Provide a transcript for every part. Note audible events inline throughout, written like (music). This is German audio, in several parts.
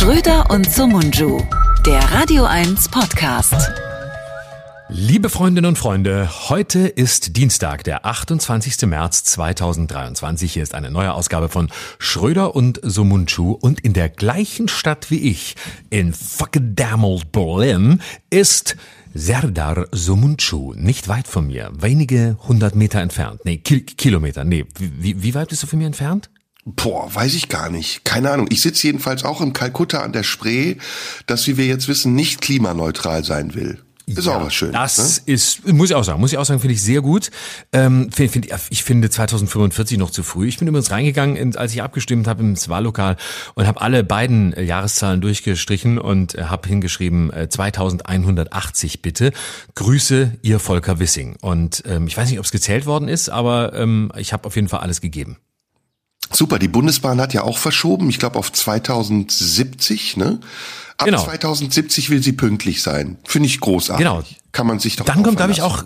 Schröder und Sumunju, der Radio 1 Podcast. Liebe Freundinnen und Freunde, heute ist Dienstag, der 28. März 2023. Hier ist eine neue Ausgabe von Schröder und Sumunchu und in der gleichen Stadt wie ich, in fucking Berlin, ist Serdar Sumunchu, nicht weit von mir, wenige hundert Meter entfernt. Nee, Ki Kilometer, nee. Wie, wie weit bist du von mir entfernt? Boah, weiß ich gar nicht. Keine Ahnung. Ich sitze jedenfalls auch in Kalkutta an der Spree, das, wie wir jetzt wissen, nicht klimaneutral sein will. Ist ja, auch was schön. Das ne? ist, muss ich auch sagen, muss ich auch sagen, finde ich sehr gut. Ähm, find, find, ich finde 2045 noch zu früh. Ich bin übrigens reingegangen, als ich abgestimmt habe im Wahllokal und habe alle beiden äh, Jahreszahlen durchgestrichen und äh, habe hingeschrieben äh, 2180 bitte. Grüße, ihr Volker Wissing. Und ähm, ich weiß nicht, ob es gezählt worden ist, aber ähm, ich habe auf jeden Fall alles gegeben. Super, die Bundesbahn hat ja auch verschoben, ich glaube auf 2070, ne? Ab genau. 2070 will sie pünktlich sein. Finde ich großartig. Genau. Kann man sich doch Dann kommt, glaube ich, auch,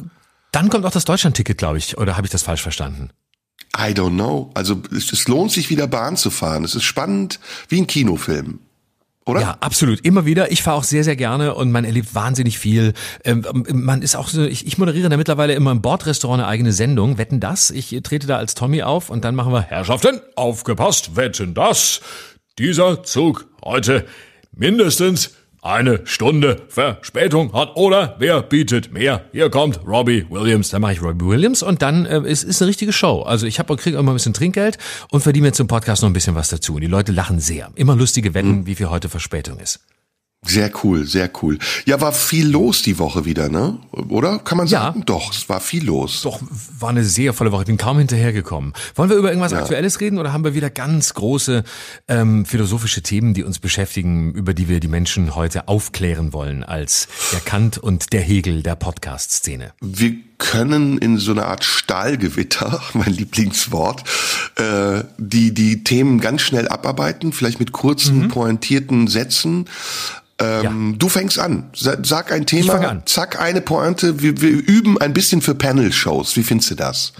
dann kommt auch das Deutschlandticket, glaube ich. Oder habe ich das falsch verstanden? I don't know. Also es, es lohnt sich wieder Bahn zu fahren. Es ist spannend wie ein Kinofilm. Oder? Ja, absolut. Immer wieder. Ich fahre auch sehr, sehr gerne und man erlebt wahnsinnig viel. Ähm, man ist auch so, ich, ich moderiere da mittlerweile immer im Bordrestaurant eine eigene Sendung. Wetten das? Ich trete da als Tommy auf und dann machen wir Herrschaften, aufgepasst, wetten das. Dieser Zug heute mindestens eine Stunde Verspätung hat oder wer bietet mehr? Hier kommt Robbie Williams. Dann mache ich Robbie Williams und dann äh, ist ist eine richtige Show. Also ich habe kriege immer ein bisschen Trinkgeld und verdiene mir zum Podcast noch ein bisschen was dazu. Und die Leute lachen sehr. Immer lustige Wetten, mhm. wie viel heute Verspätung ist. Sehr cool, sehr cool. Ja, war viel los die Woche wieder, ne? Oder? Kann man sagen? Ja. Doch, es war viel los. Doch, war eine sehr volle Woche. Ich bin kaum hinterhergekommen. Wollen wir über irgendwas ja. Aktuelles reden oder haben wir wieder ganz große ähm, philosophische Themen, die uns beschäftigen, über die wir die Menschen heute aufklären wollen als der Kant und der Hegel der Podcast-Szene? Wir können in so einer Art Stahlgewitter, (laughs) mein Lieblingswort, äh, die die Themen ganz schnell abarbeiten, vielleicht mit kurzen, mhm. pointierten Sätzen ähm, ja. Du fängst an. Sag ein Thema, zack, eine Pointe. Wir, wir üben ein bisschen für Panel-Shows. Wie findest du das?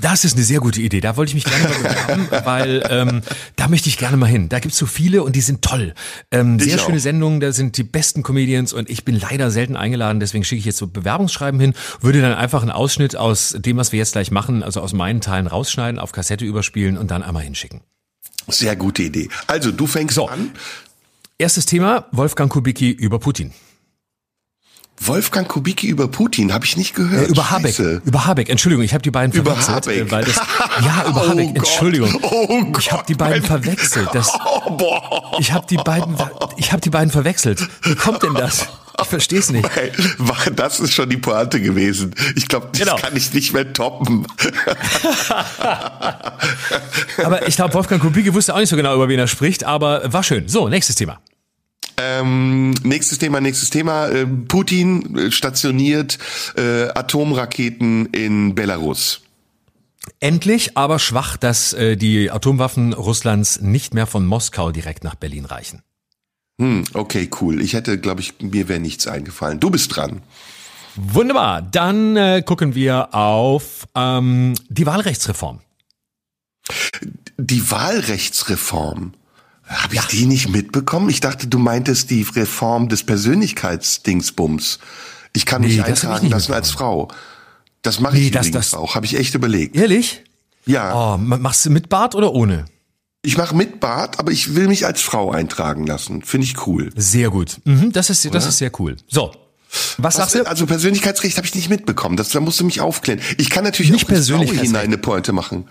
Das ist eine sehr gute Idee. Da wollte ich mich gerne mal bewerben, (laughs) weil ähm, da möchte ich gerne mal hin. Da gibt's so viele und die sind toll. Ähm, sehr schöne Sendungen, da sind die besten Comedians und ich bin leider selten eingeladen, deswegen schicke ich jetzt so Bewerbungsschreiben hin, würde dann einfach einen Ausschnitt aus dem, was wir jetzt gleich machen, also aus meinen Teilen rausschneiden, auf Kassette überspielen und dann einmal hinschicken. Sehr gute Idee. Also du fängst so. an. Erstes Thema, Wolfgang Kubicki über Putin. Wolfgang Kubicki über Putin, habe ich nicht gehört. Äh, über Habeck. Scheiße. Über Habeck, Entschuldigung, ich habe die beiden über verwechselt. Habeck. Weil das, (laughs) ja, über oh Habeck, Gott. Entschuldigung. Oh ich habe die beiden verwechselt. Das, (laughs) oh, ich habe die beiden, ich habe die beiden verwechselt. Wie kommt denn das? Ich verstehe es nicht. Das ist schon die Pointe gewesen. Ich glaube, das genau. kann ich nicht mehr toppen. (laughs) aber ich glaube, Wolfgang Kubicki wusste auch nicht so genau, über wen er spricht, aber war schön. So, nächstes Thema. Ähm, nächstes Thema, nächstes Thema. Äh, Putin äh, stationiert äh, Atomraketen in Belarus. Endlich, aber schwach, dass äh, die Atomwaffen Russlands nicht mehr von Moskau direkt nach Berlin reichen. Hm, okay, cool. Ich hätte, glaube ich, mir wäre nichts eingefallen. Du bist dran. Wunderbar. Dann äh, gucken wir auf ähm, die Wahlrechtsreform. Die Wahlrechtsreform. Habe ich ja. die nicht mitbekommen? Ich dachte, du meintest die Reform des Persönlichkeitsdingsbums. Ich kann mich nee, eintragen lassen als Frau. Das mache ich nee, das, das auch. Habe ich echt überlegt. Ehrlich? Ja. Oh, machst du mit Bart oder ohne? Ich mache mit Bart, aber ich will mich als Frau eintragen lassen. Finde ich cool. Sehr gut. Mhm, das ist das ist sehr cool. So. Was, Was sagst du? Also Persönlichkeitsrecht habe ich nicht mitbekommen. Das, da musst du mich aufklären. Ich kann natürlich nicht auch als Frau hinein eine Pointe machen.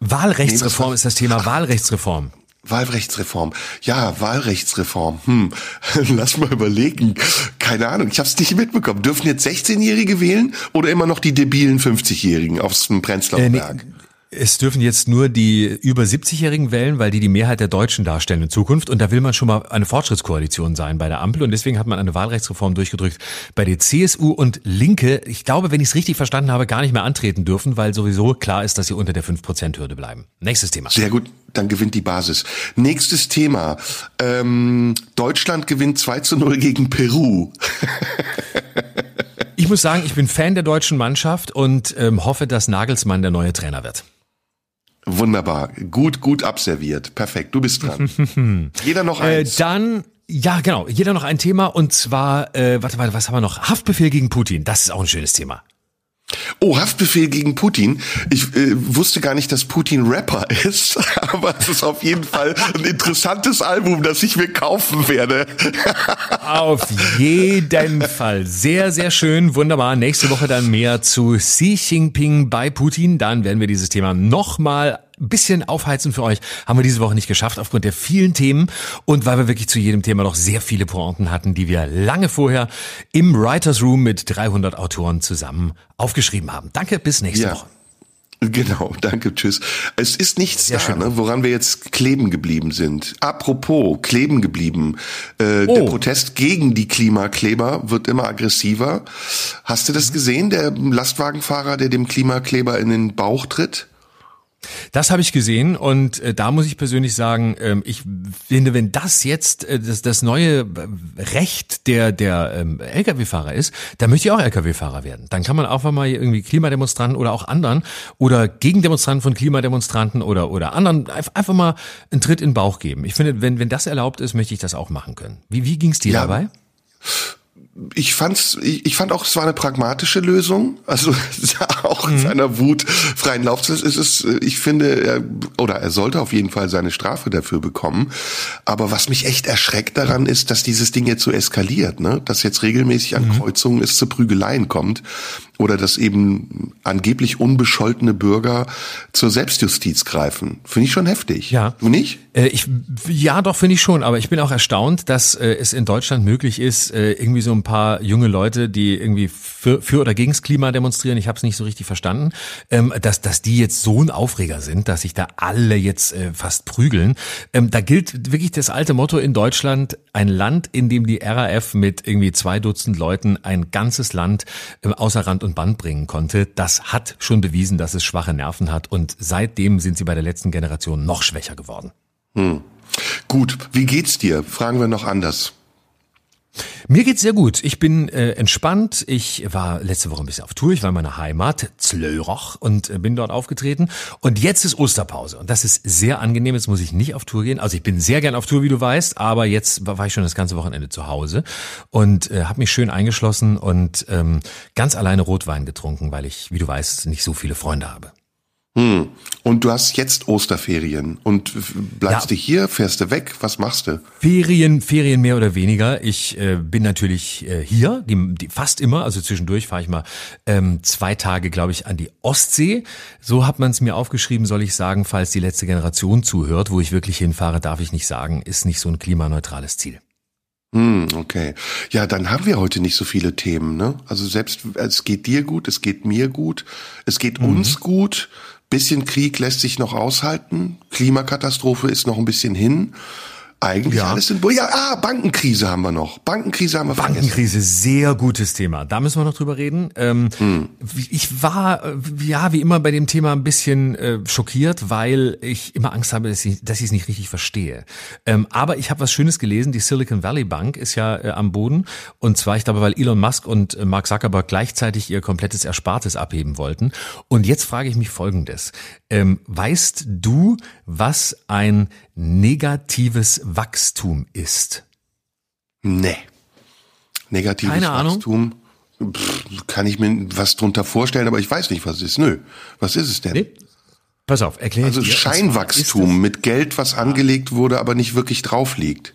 Wahlrechtsreform nee, ist das Thema. Wahlrechtsreform. Wahlrechtsreform. Ja, Wahlrechtsreform. Hm, (laughs) lass mal überlegen. Keine Ahnung, ich habe es nicht mitbekommen. Dürfen jetzt 16-Jährige wählen oder immer noch die debilen 50-Jährigen aufs Prenzlauer Berg? Äh, nee, es dürfen jetzt nur die über 70-Jährigen wählen, weil die die Mehrheit der Deutschen darstellen in Zukunft. Und da will man schon mal eine Fortschrittskoalition sein bei der Ampel. Und deswegen hat man eine Wahlrechtsreform durchgedrückt bei der CSU und Linke. Ich glaube, wenn ich es richtig verstanden habe, gar nicht mehr antreten dürfen, weil sowieso klar ist, dass sie unter der 5%-Hürde bleiben. Nächstes Thema. Sehr gut, dann gewinnt die Basis. Nächstes Thema. Ähm, Deutschland gewinnt 2 zu 0 gegen Peru. (laughs) ich muss sagen, ich bin Fan der deutschen Mannschaft und ähm, hoffe, dass Nagelsmann der neue Trainer wird. Wunderbar. Gut, gut abserviert. Perfekt. Du bist dran. (laughs) Jeder noch äh, eins. Äh, dann Ja, genau. Jeder noch ein Thema und zwar, äh, warte mal, was haben wir noch? Haftbefehl gegen Putin. Das ist auch ein schönes Thema. Oh, Haftbefehl gegen Putin. Ich äh, wusste gar nicht, dass Putin Rapper (laughs) ist, aber es ist auf jeden Fall ein interessantes Album, das ich mir kaufen werde. (laughs) auf jeden Fall. Sehr, sehr schön. Wunderbar. Nächste Woche dann mehr zu Xi Jinping bei Putin. Dann werden wir dieses Thema nochmal bisschen aufheizen für euch haben wir diese Woche nicht geschafft aufgrund der vielen Themen und weil wir wirklich zu jedem Thema noch sehr viele Pointen hatten, die wir lange vorher im Writers Room mit 300 Autoren zusammen aufgeschrieben haben. Danke, bis nächste ja. Woche. Genau, danke, tschüss. Es ist nichts Sehr da, ne, woran wir jetzt kleben geblieben sind. Apropos kleben geblieben, äh, oh. der Protest gegen die Klimakleber wird immer aggressiver. Hast du das mhm. gesehen, der Lastwagenfahrer, der dem Klimakleber in den Bauch tritt? Das habe ich gesehen und äh, da muss ich persönlich sagen, ähm, ich finde, wenn das jetzt äh, das, das neue äh, Recht der der ähm, Lkw-Fahrer ist, dann möchte ich auch Lkw-Fahrer werden. Dann kann man auch mal irgendwie Klimademonstranten oder auch anderen oder Gegendemonstranten von Klimademonstranten oder oder anderen einfach mal einen Tritt in den Bauch geben. Ich finde, wenn wenn das erlaubt ist, möchte ich das auch machen können. Wie wie ging's dir ja. dabei? Ich fand's, ich, ich fand auch, es war eine pragmatische Lösung. Also (laughs) auch mhm. seiner Wut freien Lauf. Es ist, ich finde, er, oder er sollte auf jeden Fall seine Strafe dafür bekommen. Aber was mich echt erschreckt daran ist, dass dieses Ding jetzt so eskaliert, ne? Dass jetzt regelmäßig an mhm. Kreuzungen es zu Prügeleien kommt oder dass eben angeblich unbescholtene Bürger zur Selbstjustiz greifen. Finde ich schon heftig. Ja. Du nicht? Äh, ich, ja, doch, finde ich schon. Aber ich bin auch erstaunt, dass äh, es in Deutschland möglich ist, äh, irgendwie so ein paar junge Leute, die irgendwie für, für oder gegens Klima demonstrieren, ich habe es nicht so richtig verstanden, ähm, dass, dass die jetzt so ein Aufreger sind, dass sich da alle jetzt äh, fast prügeln. Ähm, da gilt wirklich das alte Motto in Deutschland, ein Land, in dem die RAF mit irgendwie zwei Dutzend Leuten ein ganzes Land äh, außer Rand und Band bringen konnte. Das hat schon bewiesen, dass es schwache Nerven hat und seitdem sind sie bei der letzten Generation noch schwächer geworden. Hm. Gut, wie geht's dir? Fragen wir noch anders. Mir geht's sehr gut. Ich bin äh, entspannt. Ich war letzte Woche ein bisschen auf Tour. Ich war in meiner Heimat, Zlöroch, und äh, bin dort aufgetreten. Und jetzt ist Osterpause. Und das ist sehr angenehm. Jetzt muss ich nicht auf Tour gehen. Also ich bin sehr gern auf Tour, wie du weißt. Aber jetzt war ich schon das ganze Wochenende zu Hause und äh, habe mich schön eingeschlossen und ähm, ganz alleine Rotwein getrunken, weil ich, wie du weißt, nicht so viele Freunde habe. Hm. Und du hast jetzt Osterferien und bleibst ja. du hier, fährst du weg, was machst du? Ferien, Ferien mehr oder weniger. Ich äh, bin natürlich äh, hier, die, die, fast immer, also zwischendurch fahre ich mal ähm, zwei Tage, glaube ich, an die Ostsee. So hat man es mir aufgeschrieben, soll ich sagen, falls die letzte Generation zuhört, wo ich wirklich hinfahre, darf ich nicht sagen, ist nicht so ein klimaneutrales Ziel. Hm, okay. Ja, dann haben wir heute nicht so viele Themen, ne? Also selbst es geht dir gut, es geht mir gut, es geht mhm. uns gut. Bisschen Krieg lässt sich noch aushalten. Klimakatastrophe ist noch ein bisschen hin. Eigentlich ja. alles in Ja, ah, Bankenkrise haben wir noch. Bankenkrise haben wir Bankenkrise, vergessen. sehr gutes Thema. Da müssen wir noch drüber reden. Ähm, hm. Ich war, äh, ja, wie immer bei dem Thema ein bisschen äh, schockiert, weil ich immer Angst habe, dass ich dass ich es nicht richtig verstehe. Ähm, aber ich habe was Schönes gelesen. Die Silicon Valley Bank ist ja äh, am Boden. Und zwar, ich glaube, weil Elon Musk und äh, Mark Zuckerberg gleichzeitig ihr komplettes Erspartes abheben wollten. Und jetzt frage ich mich Folgendes. Ähm, weißt du, was ein negatives Wachstum ist? Nee. Negatives Keine Wachstum. Ahnung. Pff, kann ich mir was drunter vorstellen, aber ich weiß nicht, was es ist. Nö. Was ist es denn? Nee. Pass auf, erklär Also Scheinwachstum mit Geld, was angelegt wurde, aber nicht wirklich drauf liegt.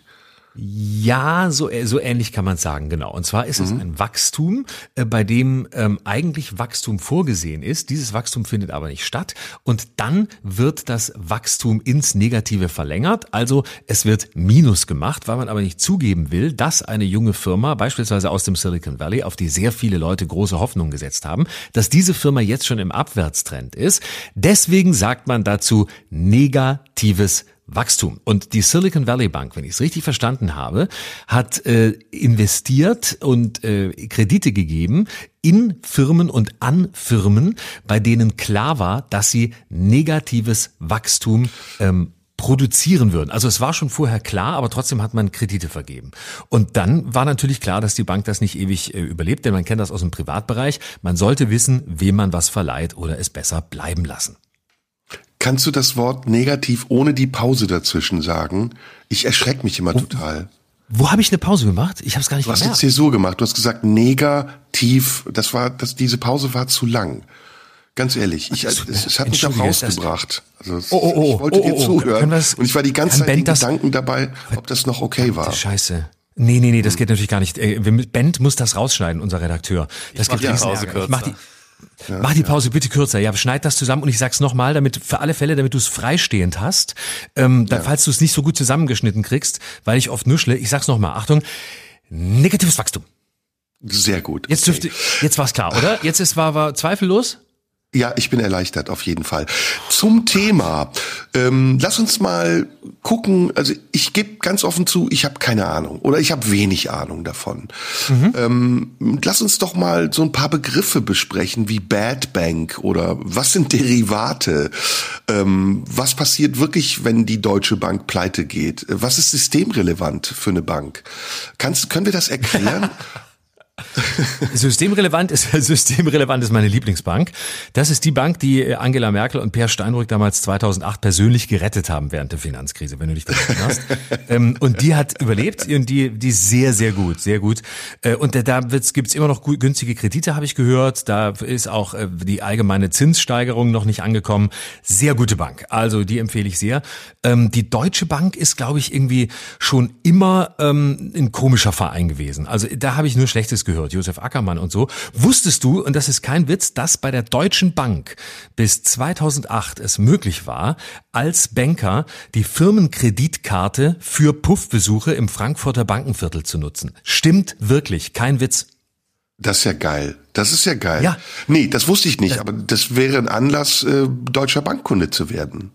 Ja, so, äh, so ähnlich kann man sagen, genau. Und zwar ist mhm. es ein Wachstum, äh, bei dem ähm, eigentlich Wachstum vorgesehen ist. Dieses Wachstum findet aber nicht statt. Und dann wird das Wachstum ins Negative verlängert. Also es wird Minus gemacht, weil man aber nicht zugeben will, dass eine junge Firma, beispielsweise aus dem Silicon Valley, auf die sehr viele Leute große Hoffnungen gesetzt haben, dass diese Firma jetzt schon im Abwärtstrend ist. Deswegen sagt man dazu negatives Wachstum. Und die Silicon Valley Bank, wenn ich es richtig verstanden habe, hat äh, investiert und äh, Kredite gegeben in Firmen und an Firmen, bei denen klar war, dass sie negatives Wachstum ähm, produzieren würden. Also es war schon vorher klar, aber trotzdem hat man Kredite vergeben. Und dann war natürlich klar, dass die Bank das nicht ewig äh, überlebt, denn man kennt das aus dem Privatbereich. Man sollte wissen, wem man was verleiht oder es besser bleiben lassen. Kannst du das Wort negativ ohne die Pause dazwischen sagen? Ich erschrecke mich immer oh. total. Wo habe ich eine Pause gemacht? Ich habe es gar nicht Du hast eine gemerkt. Zäsur gemacht. Du hast gesagt, negativ. Das war, das, diese Pause war zu lang. Ganz ehrlich, ich, es, es hat mich auch rausgebracht. Also es, Oh, oh, oh, ich wollte oh, dir oh, zuhören und ich war die ganze Zeit in Ben das- Gedanken dabei, ob das noch okay war. Scheiße. Nee, nee, nee, das geht natürlich gar nicht. Äh, Bent muss das rausschneiden, unser Redakteur. Das mach gibt die riesen Pause Ärger. Ich mach die, kürzer. Mach die Pause bitte kürzer. Ja, schneid das zusammen und ich sag's nochmal, damit für alle Fälle, damit du es freistehend hast, ähm, dann, falls du es nicht so gut zusammengeschnitten kriegst, weil ich oft nuschle. Ich sag's nochmal. Achtung. Negatives Wachstum. Sehr gut. Jetzt okay. dürfte, jetzt war's klar, oder? Jetzt ist war, war zweifellos. Ja, ich bin erleichtert auf jeden Fall. Zum Thema. Ähm, lass uns mal gucken. Also ich gebe ganz offen zu, ich habe keine Ahnung oder ich habe wenig Ahnung davon. Ähm, lass uns doch mal so ein paar Begriffe besprechen wie Bad Bank oder was sind Derivate? Ähm, was passiert wirklich, wenn die Deutsche Bank pleite geht? Was ist systemrelevant für eine Bank? Kannst, können wir das erklären? (laughs) (laughs) Systemrelevant ist, (laughs) systemrelevant ist meine Lieblingsbank. Das ist die Bank, die äh, Angela Merkel und Per Steinbrück damals 2008 persönlich gerettet haben während der Finanzkrise, wenn du dich daran erinnerst. (laughs) ähm, und die hat überlebt und die, die ist sehr, sehr gut, sehr gut. Äh, und da, wird's, gibt's immer noch günstige Kredite, habe ich gehört. Da ist auch äh, die allgemeine Zinssteigerung noch nicht angekommen. Sehr gute Bank. Also die empfehle ich sehr. Ähm, die Deutsche Bank ist, glaube ich, irgendwie schon immer ähm, ein komischer Verein gewesen. Also da habe ich nur Schlechtes gehört. Josef Ackermann und so. Wusstest du, und das ist kein Witz, dass bei der Deutschen Bank bis 2008 es möglich war, als Banker die Firmenkreditkarte für Puffbesuche im Frankfurter Bankenviertel zu nutzen. Stimmt wirklich, kein Witz. Das ist ja geil. Das ist ja geil. Ja. Nee, das wusste ich nicht, aber das wäre ein Anlass, äh, deutscher Bankkunde zu werden.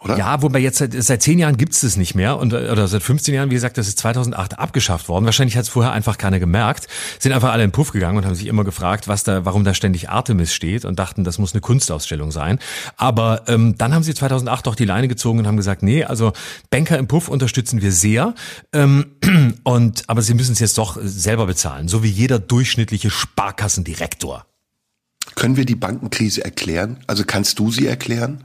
Oder? Ja, wobei jetzt seit, seit zehn Jahren gibt's das nicht mehr und oder seit 15 Jahren, wie gesagt, das ist 2008 abgeschafft worden. Wahrscheinlich hat es vorher einfach keiner gemerkt. Sind einfach alle in den Puff gegangen und haben sich immer gefragt, was da, warum da ständig Artemis steht und dachten, das muss eine Kunstausstellung sein. Aber ähm, dann haben sie 2008 doch die Leine gezogen und haben gesagt, nee, also Banker im Puff unterstützen wir sehr. Ähm, (clears throat) und aber sie müssen es jetzt doch selber bezahlen, so wie jeder durchschnittliche Sparkassendirektor. Können wir die Bankenkrise erklären? Also kannst du sie erklären?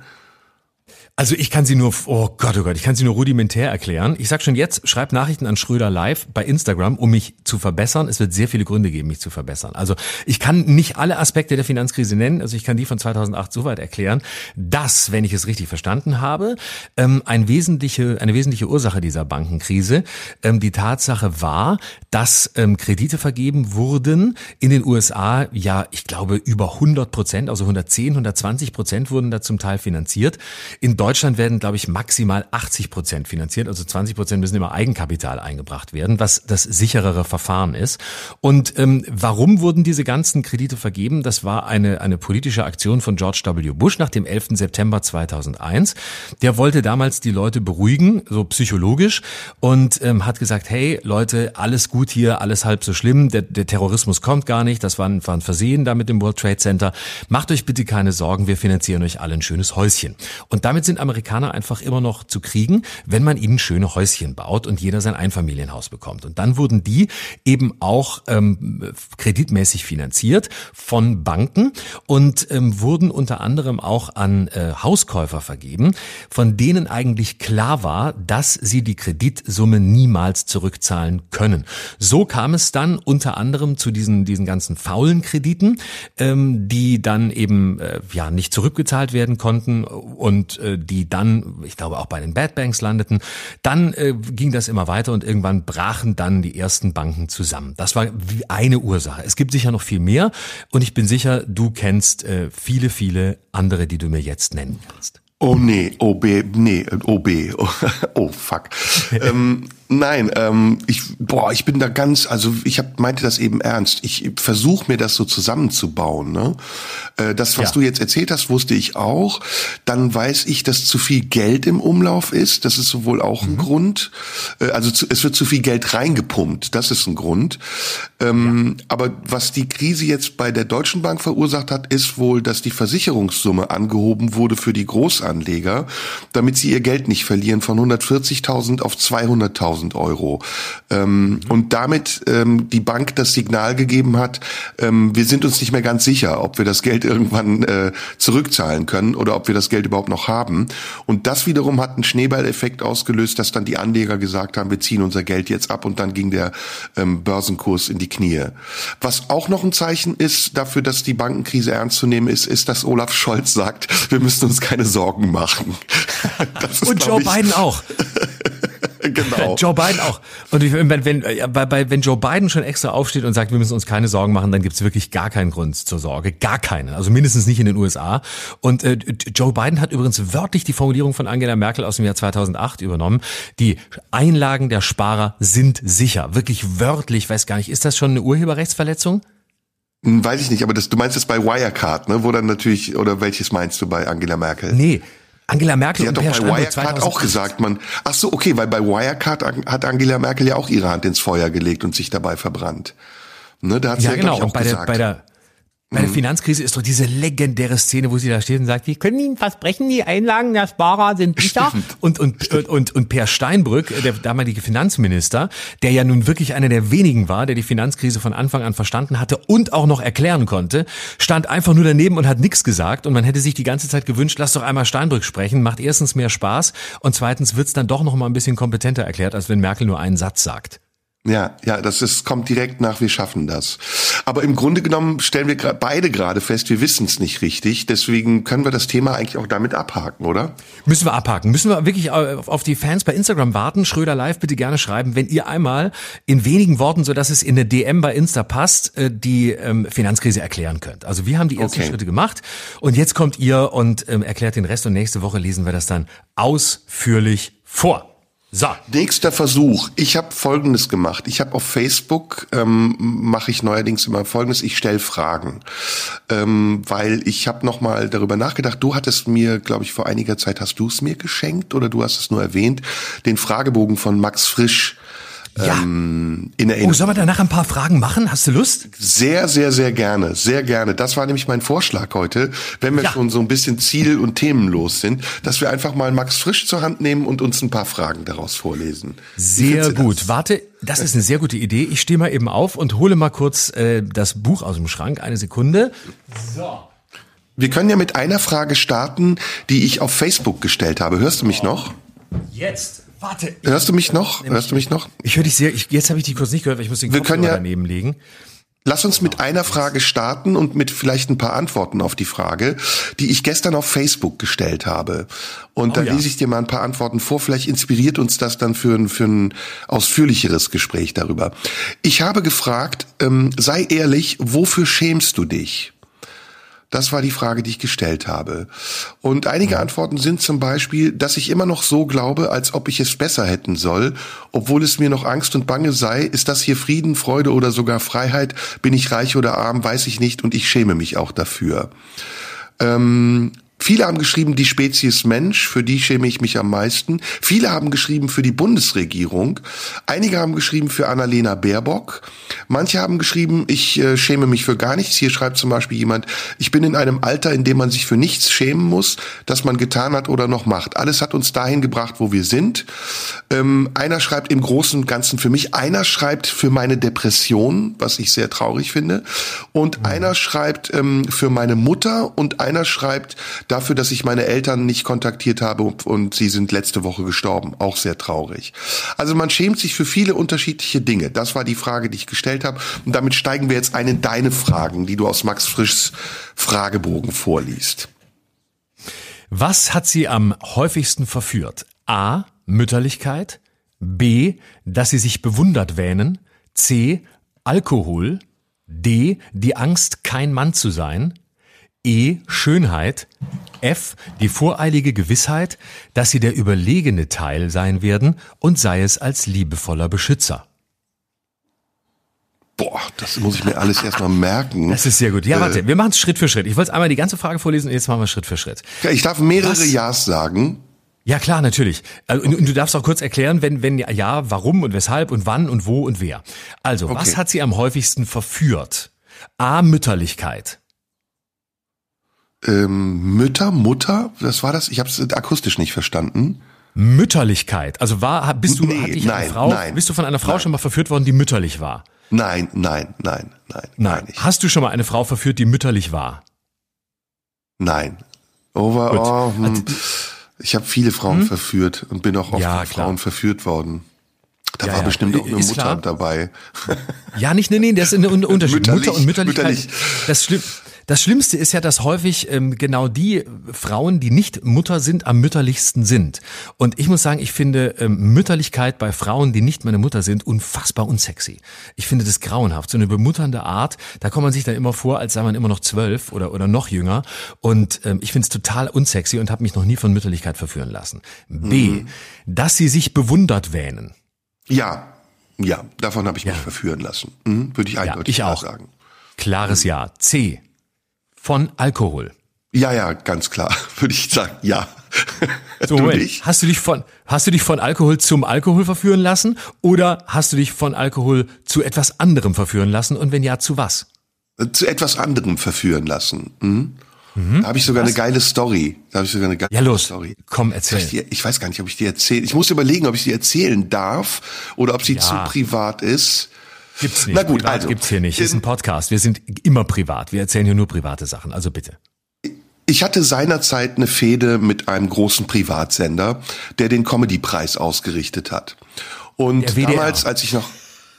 Also ich kann sie nur, oh Gott, oh Gott, ich kann sie nur rudimentär erklären. Ich sag schon jetzt, schreib Nachrichten an Schröder live bei Instagram, um mich zu verbessern. Es wird sehr viele Gründe geben, mich zu verbessern. Also ich kann nicht alle Aspekte der Finanzkrise nennen. Also ich kann die von 2008 soweit erklären, dass, wenn ich es richtig verstanden habe, ähm, ein wesentliche, eine wesentliche Ursache dieser Bankenkrise ähm, die Tatsache war, dass ähm, Kredite vergeben wurden in den USA, ja, ich glaube über 100 Prozent, also 110, 120 Prozent wurden da zum Teil finanziert. In Deutschland werden, glaube ich, maximal 80 Prozent finanziert, also 20 Prozent müssen immer Eigenkapital eingebracht werden, was das sicherere Verfahren ist. Und ähm, warum wurden diese ganzen Kredite vergeben? Das war eine, eine politische Aktion von George W. Bush nach dem 11. September 2001. Der wollte damals die Leute beruhigen, so psychologisch, und ähm, hat gesagt, hey Leute, alles gut hier, alles halb so schlimm, der, der Terrorismus kommt gar nicht, das war ein, war ein Versehen da mit dem World Trade Center. Macht euch bitte keine Sorgen, wir finanzieren euch alle ein schönes Häuschen. Und damit sind Amerikaner einfach immer noch zu kriegen, wenn man ihnen schöne Häuschen baut und jeder sein Einfamilienhaus bekommt. Und dann wurden die eben auch ähm, kreditmäßig finanziert von Banken und ähm, wurden unter anderem auch an äh, Hauskäufer vergeben, von denen eigentlich klar war, dass sie die Kreditsumme niemals zurückzahlen können. So kam es dann unter anderem zu diesen, diesen ganzen faulen Krediten, ähm, die dann eben äh, ja nicht zurückgezahlt werden konnten und äh, die dann, ich glaube, auch bei den Bad Banks landeten. Dann äh, ging das immer weiter und irgendwann brachen dann die ersten Banken zusammen. Das war wie eine Ursache. Es gibt sicher noch viel mehr und ich bin sicher, du kennst äh, viele, viele andere, die du mir jetzt nennen kannst. Oh nee, OB, nee, OB, oh, (laughs) oh fuck. (laughs) ähm, nein, ähm, ich, boah, ich bin da ganz, also ich hab, meinte das eben ernst. Ich versuche mir das so zusammenzubauen. Ne? Äh, das, was Ja. du jetzt erzählt hast, wusste ich auch. Dann weiß ich, dass zu viel Geld im Umlauf ist. Das ist sowohl auch ein Grund. Äh, also zu, es wird zu viel Geld reingepumpt. Das ist ein Grund. Ähm, Aber was die Krise jetzt bei der Deutschen Bank verursacht hat, ist wohl, dass die Versicherungssumme angehoben wurde für die Großanleger. Damit sie ihr Geld nicht verlieren von 140.000 auf 200.000 Euro. Ähm, und damit ähm, die Bank das Signal gegeben hat, ähm, wir sind uns nicht mehr ganz sicher, ob wir das Geld (laughs) irgendwann äh, zurückzahlen können oder ob wir das Geld überhaupt noch haben. Und das wiederum hat einen Schneeballeffekt ausgelöst, dass dann die Anleger gesagt haben, wir ziehen unser Geld jetzt ab und dann ging der ähm, Börsenkurs in die Knie. Was auch noch ein Zeichen ist dafür, dass die Bankenkrise ernst zu nehmen ist, ist, dass Olaf Scholz sagt, wir müssen uns keine Sorgen machen. (laughs) Und Joe Biden auch. (laughs) genau. Joe Biden auch. Und wenn, wenn, bei, wenn Joe Biden schon extra aufsteht und sagt, wir müssen uns keine Sorgen machen, dann gibt's wirklich gar keinen Grund zur Sorge. Gar keinen. Also mindestens nicht in den USA. Und äh, Joe Biden hat übrigens wörtlich die Formulierung von Angela Merkel aus dem Jahr 2008 übernommen. Die Einlagen der Sparer sind sicher. Wirklich wörtlich, weiß gar nicht, ist das schon eine Urheberrechtsverletzung? Hm, weiß ich nicht, aber das, du meinst es bei Wirecard, ne? Wo dann natürlich, oder welches meinst du bei Angela Merkel? Nee, Angela Merkel die hat doch bei Wirecard auch gesagt, man, ach so, okay, weil bei Wirecard hat Angela Merkel ja auch ihre Hand ins Feuer gelegt und sich dabei verbrannt. Ne, da hat sie ja, ja genau. auch und bei gesagt. Der, bei der bei der mhm. Finanzkrise ist doch diese legendäre Szene, wo sie da steht und sagt, wir können Ihnen versprechen, die Einlagen der Sparer sind sicher. Und, und, und, und, und Per Steinbrück, der damalige Finanzminister, der ja nun wirklich einer der wenigen war, der die Finanzkrise von Anfang an verstanden hatte und auch noch erklären konnte, stand einfach nur daneben und hat nichts gesagt. Und man hätte sich die ganze Zeit gewünscht, lass doch einmal Steinbrück sprechen, macht erstens mehr Spaß und zweitens wird's dann doch noch mal ein bisschen kompetenter erklärt, als wenn Merkel nur einen Satz sagt. Ja, ja, das ist, kommt direkt nach, wir schaffen das. Aber im Grunde genommen stellen wir beide gerade fest, wir wissen es nicht richtig. Deswegen können wir das Thema eigentlich auch damit abhaken, oder? Müssen wir abhaken. Müssen wir wirklich auf die Fans bei Instagram warten. Schröder Live bitte gerne schreiben, wenn ihr einmal in wenigen Worten, so dass es in eine DM bei Insta passt, äh, die ähm, Finanzkrise erklären könnt. Also wir haben die ersten okay. Schritte gemacht und jetzt kommt ihr und ähm, erklärt den Rest und nächste Woche lesen wir das dann ausführlich vor. So. Nächster Versuch. Ich habe Folgendes gemacht. Ich habe auf Facebook, ähm, mache ich neuerdings immer Folgendes, ich stelle Fragen. Ähm, weil ich habe nochmal darüber nachgedacht, du hattest mir, glaube ich, vor einiger Zeit, hast du es mir geschenkt oder du hast es nur erwähnt, den Fragebogen von Max Frisch ja. ähm, in Erinnerung. Oh, sollen wir danach ein paar Fragen machen? Hast du Lust? Sehr, sehr, sehr gerne. Sehr gerne. Das war nämlich mein Vorschlag heute, wenn wir ja. schon so ein bisschen ziel- und themenlos sind, dass wir einfach mal Max Frisch zur Hand nehmen und uns ein paar Fragen daraus vorlesen. Sehr gut. Das? Warte, das ist eine sehr gute Idee. Ich stehe mal eben auf und hole mal kurz äh, das Buch aus dem Schrank. Eine Sekunde. So. Wir können ja mit einer Frage starten, die ich auf Facebook gestellt habe. Hörst du mich noch? Jetzt. Warte. Hörst du mich noch? Hörst du mich noch? Ich höre dich sehr. Ich, jetzt habe ich dich kurz nicht gehört, weil ich muss den Wir können ja, daneben legen. Lass uns mit einer Frage starten und mit vielleicht ein paar Antworten auf die Frage, die ich gestern auf Facebook gestellt habe. Und oh, da ja. lese ich dir mal ein paar Antworten vor. Vielleicht inspiriert uns das dann für ein, für ein ausführlicheres Gespräch darüber. Ich habe gefragt, ähm, sei ehrlich, wofür schämst du dich? Das war die Frage, die ich gestellt habe. Und einige Antworten sind zum Beispiel, dass ich immer noch so glaube, als ob ich es besser hätten soll, obwohl es mir noch Angst und Bange sei. Ist das hier Frieden, Freude oder sogar Freiheit? Bin ich reich oder arm? Weiß ich nicht und ich schäme mich auch dafür. Ähm, Viele haben geschrieben, die Spezies Mensch, für die schäme ich mich am meisten. Viele haben geschrieben für die Bundesregierung. Einige haben geschrieben für Annalena Baerbock. Manche haben geschrieben, ich äh, schäme mich für gar nichts. Hier schreibt zum Beispiel jemand, ich bin in einem Alter, in dem man sich für nichts schämen muss, das man getan hat oder noch macht. Alles hat uns dahin gebracht, wo wir sind. Ähm, einer schreibt im Großen und Ganzen für mich, einer schreibt für meine Depression, was ich sehr traurig finde. Und mhm. einer schreibt ähm, für meine Mutter und einer schreibt, dafür, dass ich meine Eltern nicht kontaktiert habe und sie sind letzte Woche gestorben. Auch sehr traurig. Also man schämt sich für viele unterschiedliche Dinge. Das war die Frage, die ich gestellt habe. Und damit steigen wir jetzt ein in deine Fragen, die du aus Max Frischs Fragebogen vorliest. Was hat sie am häufigsten verführt? A. Mütterlichkeit. B. Dass sie sich bewundert wähnen. C. Alkohol. D. Die Angst, kein Mann zu sein. E. Schönheit. F. Die voreilige Gewissheit, dass sie der überlegene Teil sein werden und sei es als liebevoller Beschützer. Boah, das muss ich mir alles erstmal merken. Das ist sehr gut. Ja, warte, äh, wir machen es Schritt für Schritt. Ich wollte einmal die ganze Frage vorlesen und jetzt machen wir Schritt für Schritt. Ich darf mehrere Was? Ja's sagen. Ja, klar, natürlich. Äh, und, und, du darfst auch kurz erklären, wenn, wenn ja, warum und weshalb und wann und wo und wer. Also, okay. was hat sie am häufigsten verführt? A. Mütterlichkeit. Ähm, Mütter, Mutter, was war das? Ich habe es akustisch nicht verstanden. Mütterlichkeit. Also war, bist du, Nee, nein, eine Frau, nein, bist du von einer Frau nein. schon mal verführt worden, die mütterlich war? Nein, nein, nein, nein, Nein. nicht. Hast du schon mal eine Frau verführt, die mütterlich war? Nein. Over, Gut. oh, hm. Ich habe viele Frauen verführt und bin auch oft Ja, von. Frauen verführt worden. Da Ja, war ja. bestimmt auch eine Ist Mutter klar. dabei. Ja, nicht, nee, nee, das ist ein Un- (laughs) Unterschied. Mütterlich, Mutter und Mütterlichkeit. mütterlich. Das, Schlimm, das Schlimmste ist ja, dass häufig ähm, genau die Frauen, die nicht Mutter sind, am mütterlichsten sind. Und ich muss sagen, ich finde ähm, Mütterlichkeit bei Frauen, die nicht meine Mutter sind, unfassbar unsexy. Ich finde das grauenhaft. So eine bemutternde Art, da kommt man sich dann immer vor, als sei man immer noch zwölf oder, oder noch jünger. Und ähm, ich finde es total unsexy und habe mich noch nie von Mütterlichkeit verführen lassen. B, Mhm. dass sie sich bewundert wähnen. Ja, ja, davon habe ich mich verführen lassen. Mhm, würde ich eindeutig ich klar auch. sagen. Klares Ja. C. Von Alkohol. Ja, ja, ganz klar, (laughs) würde ich sagen, ja. So, du nicht? Hast du dich von, hast du dich von Alkohol zum Alkohol verführen lassen? Oder hast du dich von Alkohol zu etwas anderem verführen lassen? Und wenn ja, zu was? Zu etwas anderem verführen lassen. Mhm. Da habe ich sogar eine geile Story. Da habe ich sogar eine geile Ja, los. Story. Komm, erzähl. Ich, dir, ich weiß gar nicht, ob ich die erzähle. Ich muss überlegen, ob ich die erzählen darf oder ob sie Ja. zu privat ist. Gibt's nicht. Na gut, privat also. Gibt's hier nicht. Ist ein Podcast. Wir sind immer privat. Wir erzählen hier nur private Sachen. Also bitte. Ich hatte seinerzeit eine Fehde mit einem großen Privatsender, der den Comedy-Preis ausgerichtet hat. Und damals, als ich noch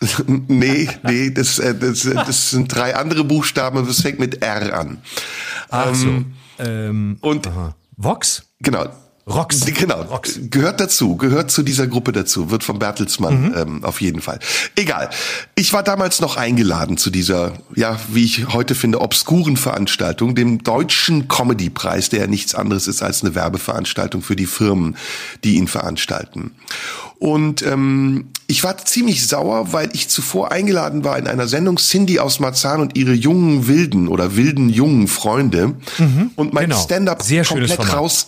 (laughs) nee, nee, das, äh, das, äh, das sind drei andere Buchstaben und das fängt mit R an. Ach so. Ähm, Und aha. Vox? genau. Rox. Genau, Rox. gehört dazu, gehört zu dieser Gruppe dazu, wird von Bertelsmann ähm, auf jeden Fall. Egal. Ich war damals noch eingeladen zu dieser, ja, wie ich heute finde, obskuren Veranstaltung, dem Deutschen Comedy-Preis, der ja nichts anderes ist als eine Werbeveranstaltung für die Firmen, die ihn veranstalten. Und ähm, ich war ziemlich sauer, weil ich zuvor eingeladen war in einer Sendung Cindy aus Marzahn und ihre jungen wilden oder wilden jungen Freunde und mein genau. Stand-up komplett raus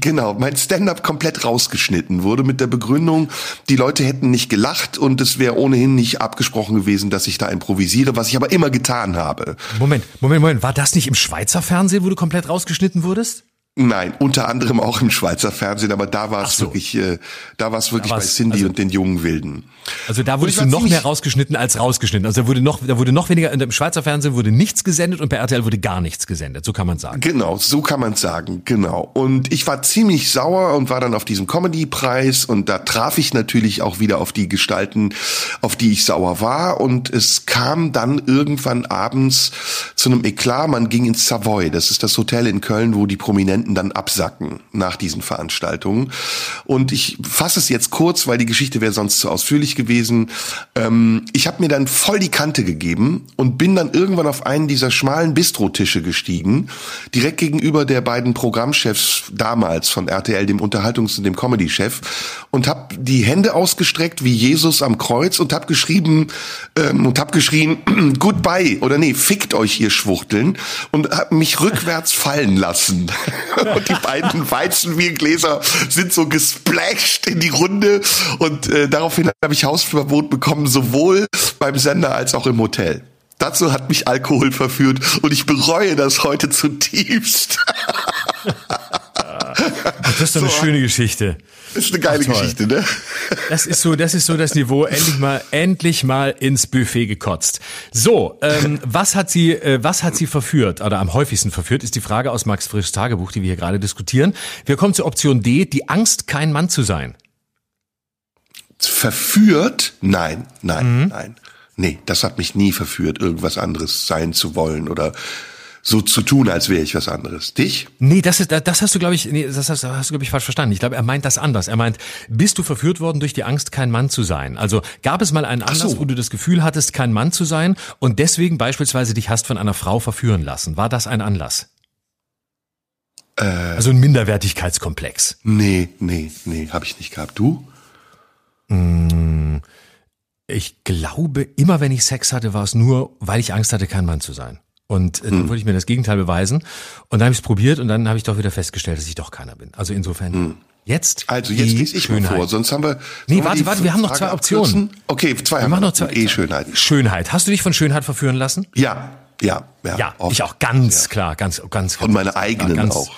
Genau, mein Stand-up komplett rausgeschnitten wurde mit der Begründung, die Leute hätten nicht gelacht und es wäre ohnehin nicht abgesprochen gewesen, dass ich da improvisiere, was ich aber immer getan habe. Moment, Moment, Moment. War das nicht im Schweizer Fernsehen, wo du komplett rausgeschnitten wurdest? Nein, unter anderem auch im Schweizer Fernsehen, aber da war es so. wirklich, äh, da war es wirklich bei Cindy also- und den jungen Wilden. Also da wurdest du noch mehr rausgeschnitten als rausgeschnitten. Also da wurde noch, da wurde noch weniger, im Schweizer Fernsehen wurde nichts gesendet und bei RTL wurde gar nichts gesendet. So kann man sagen. Genau, so kann man sagen, genau. Und ich war ziemlich sauer und war dann auf diesem Comedy-Preis und da traf ich natürlich auch wieder auf die Gestalten, auf die ich sauer war. Und es kam dann irgendwann abends zu einem Eklat. Man ging ins Savoy, das ist das Hotel in Köln, wo die Prominenten dann absacken nach diesen Veranstaltungen. Und ich fasse es jetzt kurz, weil die Geschichte wäre sonst zu ausführlich gewesen. Ähm, ich habe mir dann voll die Kante gegeben und bin dann irgendwann auf einen dieser schmalen Bistrotische gestiegen, direkt gegenüber der beiden Programmchefs damals von RTL, dem Unterhaltungs- und dem Comedy-Chef, und habe die Hände ausgestreckt wie Jesus am Kreuz und habe geschrieben ähm, und habe geschrien (clears throat) Goodbye oder nee, fickt euch ihr Schwuchteln und habe mich rückwärts fallen lassen. (laughs) (laughs) und die beiden Weizenbiergläser sind so gesplashed in die Runde und äh, daraufhin habe ich Hausverbot bekommen, sowohl beim Sender als auch im Hotel. Dazu hat mich Alkohol verführt und ich bereue das heute zutiefst. (laughs) Das ist doch eine So. schöne Geschichte. Das ist eine geile Ach. Geschichte, ne? Das ist so, das ist so das Niveau. Endlich mal, endlich mal ins Buffet gekotzt. So, ähm, was hat sie, äh, was hat sie verführt oder am häufigsten verführt, ist die Frage aus Max Frischs Tagebuch, die wir hier gerade diskutieren. Wir kommen zur Option D, die Angst, kein Mann zu sein. Verführt? Nein, nein, Mhm. nein. Nee, das hat mich nie verführt, irgendwas anderes sein zu wollen oder so zu tun, als wäre ich was anderes. Dich? Nee, das ist, das hast du, glaube ich, nee, das hast, hast du, glaube ich, falsch verstanden. Ich glaube, er meint das anders. Er meint, bist du verführt worden durch die Angst, kein Mann zu sein? Also gab es mal einen Anlass, so. wo du das Gefühl hattest, kein Mann zu sein und deswegen beispielsweise dich hast von einer Frau verführen lassen? War das ein Anlass? Äh, Also ein Minderwertigkeitskomplex. nee, nee, nee, habe ich nicht gehabt. Du? Ich glaube, immer wenn ich Sex hatte, war es nur, weil ich Angst hatte, kein Mann zu sein. Und äh, dann Hm. wollte ich mir das Gegenteil beweisen. Und dann habe ich es probiert und dann habe ich doch wieder festgestellt, dass ich doch keiner bin. Also insofern, jetzt Also jetzt lese ich Schönheit. vor, sonst haben wir. Nee, warte, warte, wir haben noch Frage zwei Optionen. abkürzen? Okay, zwei Wir haben machen wir noch zwei. Eh Schönheit. Schönheit. Hast du dich von Schönheit verführen lassen? Ja, Ja, ja. Ja, oft. ich auch ganz ja. klar, ganz, ganz. Und meine eigenen ganz, auch.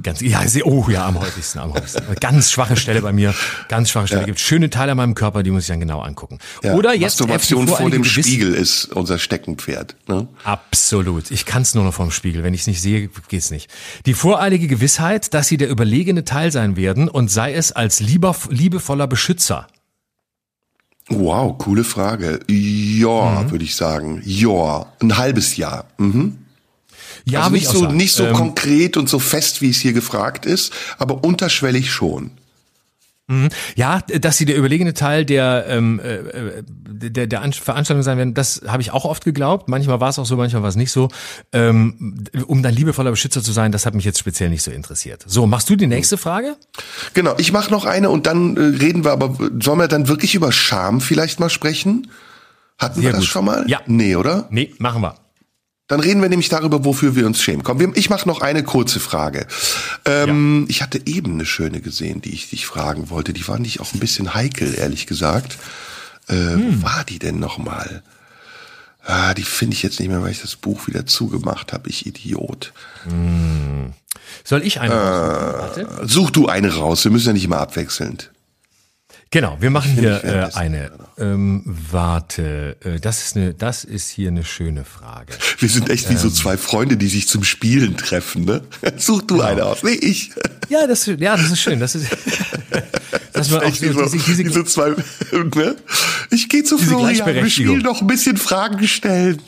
Ganz, ja, oh ja, am häufigsten, am häufigsten. Ganz schwache Stelle bei mir, ganz schwache Stelle. Ja. Gibt schöne Teile an meinem Körper, die muss ich dann genau angucken. Ja. Oder jetzt Masturbation vor dem Spiegel ist unser Steckenpferd. Ne? Absolut. Ich kann es nur noch vom Spiegel. Wenn ich es nicht sehe, geht's nicht. Die voreilige Gewissheit, dass sie der überlegene Teil sein werden und sei es als lieber, liebevoller Beschützer. Wow, coole Frage. Ja, mhm. würde ich sagen. Ja, ein halbes Jahr. Mhm. Ja, also nicht so, nicht so ähm, konkret und so fest, wie es hier gefragt ist, aber unterschwellig schon. Mhm. Ja, dass sie der überlegene Teil der, ähm, äh, der, der Veranstaltung sein werden, das habe ich auch oft geglaubt. Manchmal war es auch so, manchmal war es nicht so. Ähm, um dann liebevoller Beschützer zu sein, das hat mich jetzt speziell nicht so interessiert. So, machst du die nächste Frage? Genau, ich mache noch eine und dann äh, reden wir aber, sollen wir dann wirklich über Scham vielleicht mal sprechen? Hatten Sehr wir das gut. schon mal? Ja. Nee, oder? Nee, machen wir. Dann reden wir nämlich darüber, wofür wir uns schämen. Komm, ich mache noch eine kurze Frage. Ähm, ja. Ich hatte eben eine schöne gesehen, die ich dich fragen wollte. Die fand ich auch ein bisschen heikel, ehrlich gesagt. Äh, hm. Wo war die denn nochmal? Ah, die finde ich jetzt nicht mehr, weil ich das Buch wieder zugemacht habe. Ich Idiot. Hm. Soll ich eine äh, Such du eine raus. Wir müssen ja nicht immer abwechselnd. Genau, wir machen hier äh, eine. Ähm, warte, äh, das ist eine, das ist hier eine schöne Frage. Wir sind echt wie ähm, so zwei Freunde, die sich zum Spielen treffen, ne? (laughs) Such du genau. eine aus, nee ich. Ja, das, ja, das ist schön. Das ist, (laughs) das war auch so, diese, diese, diese zwei. (laughs) Ne? Ich gehe zu Florian, wir spielen noch ein bisschen Fragen stellen.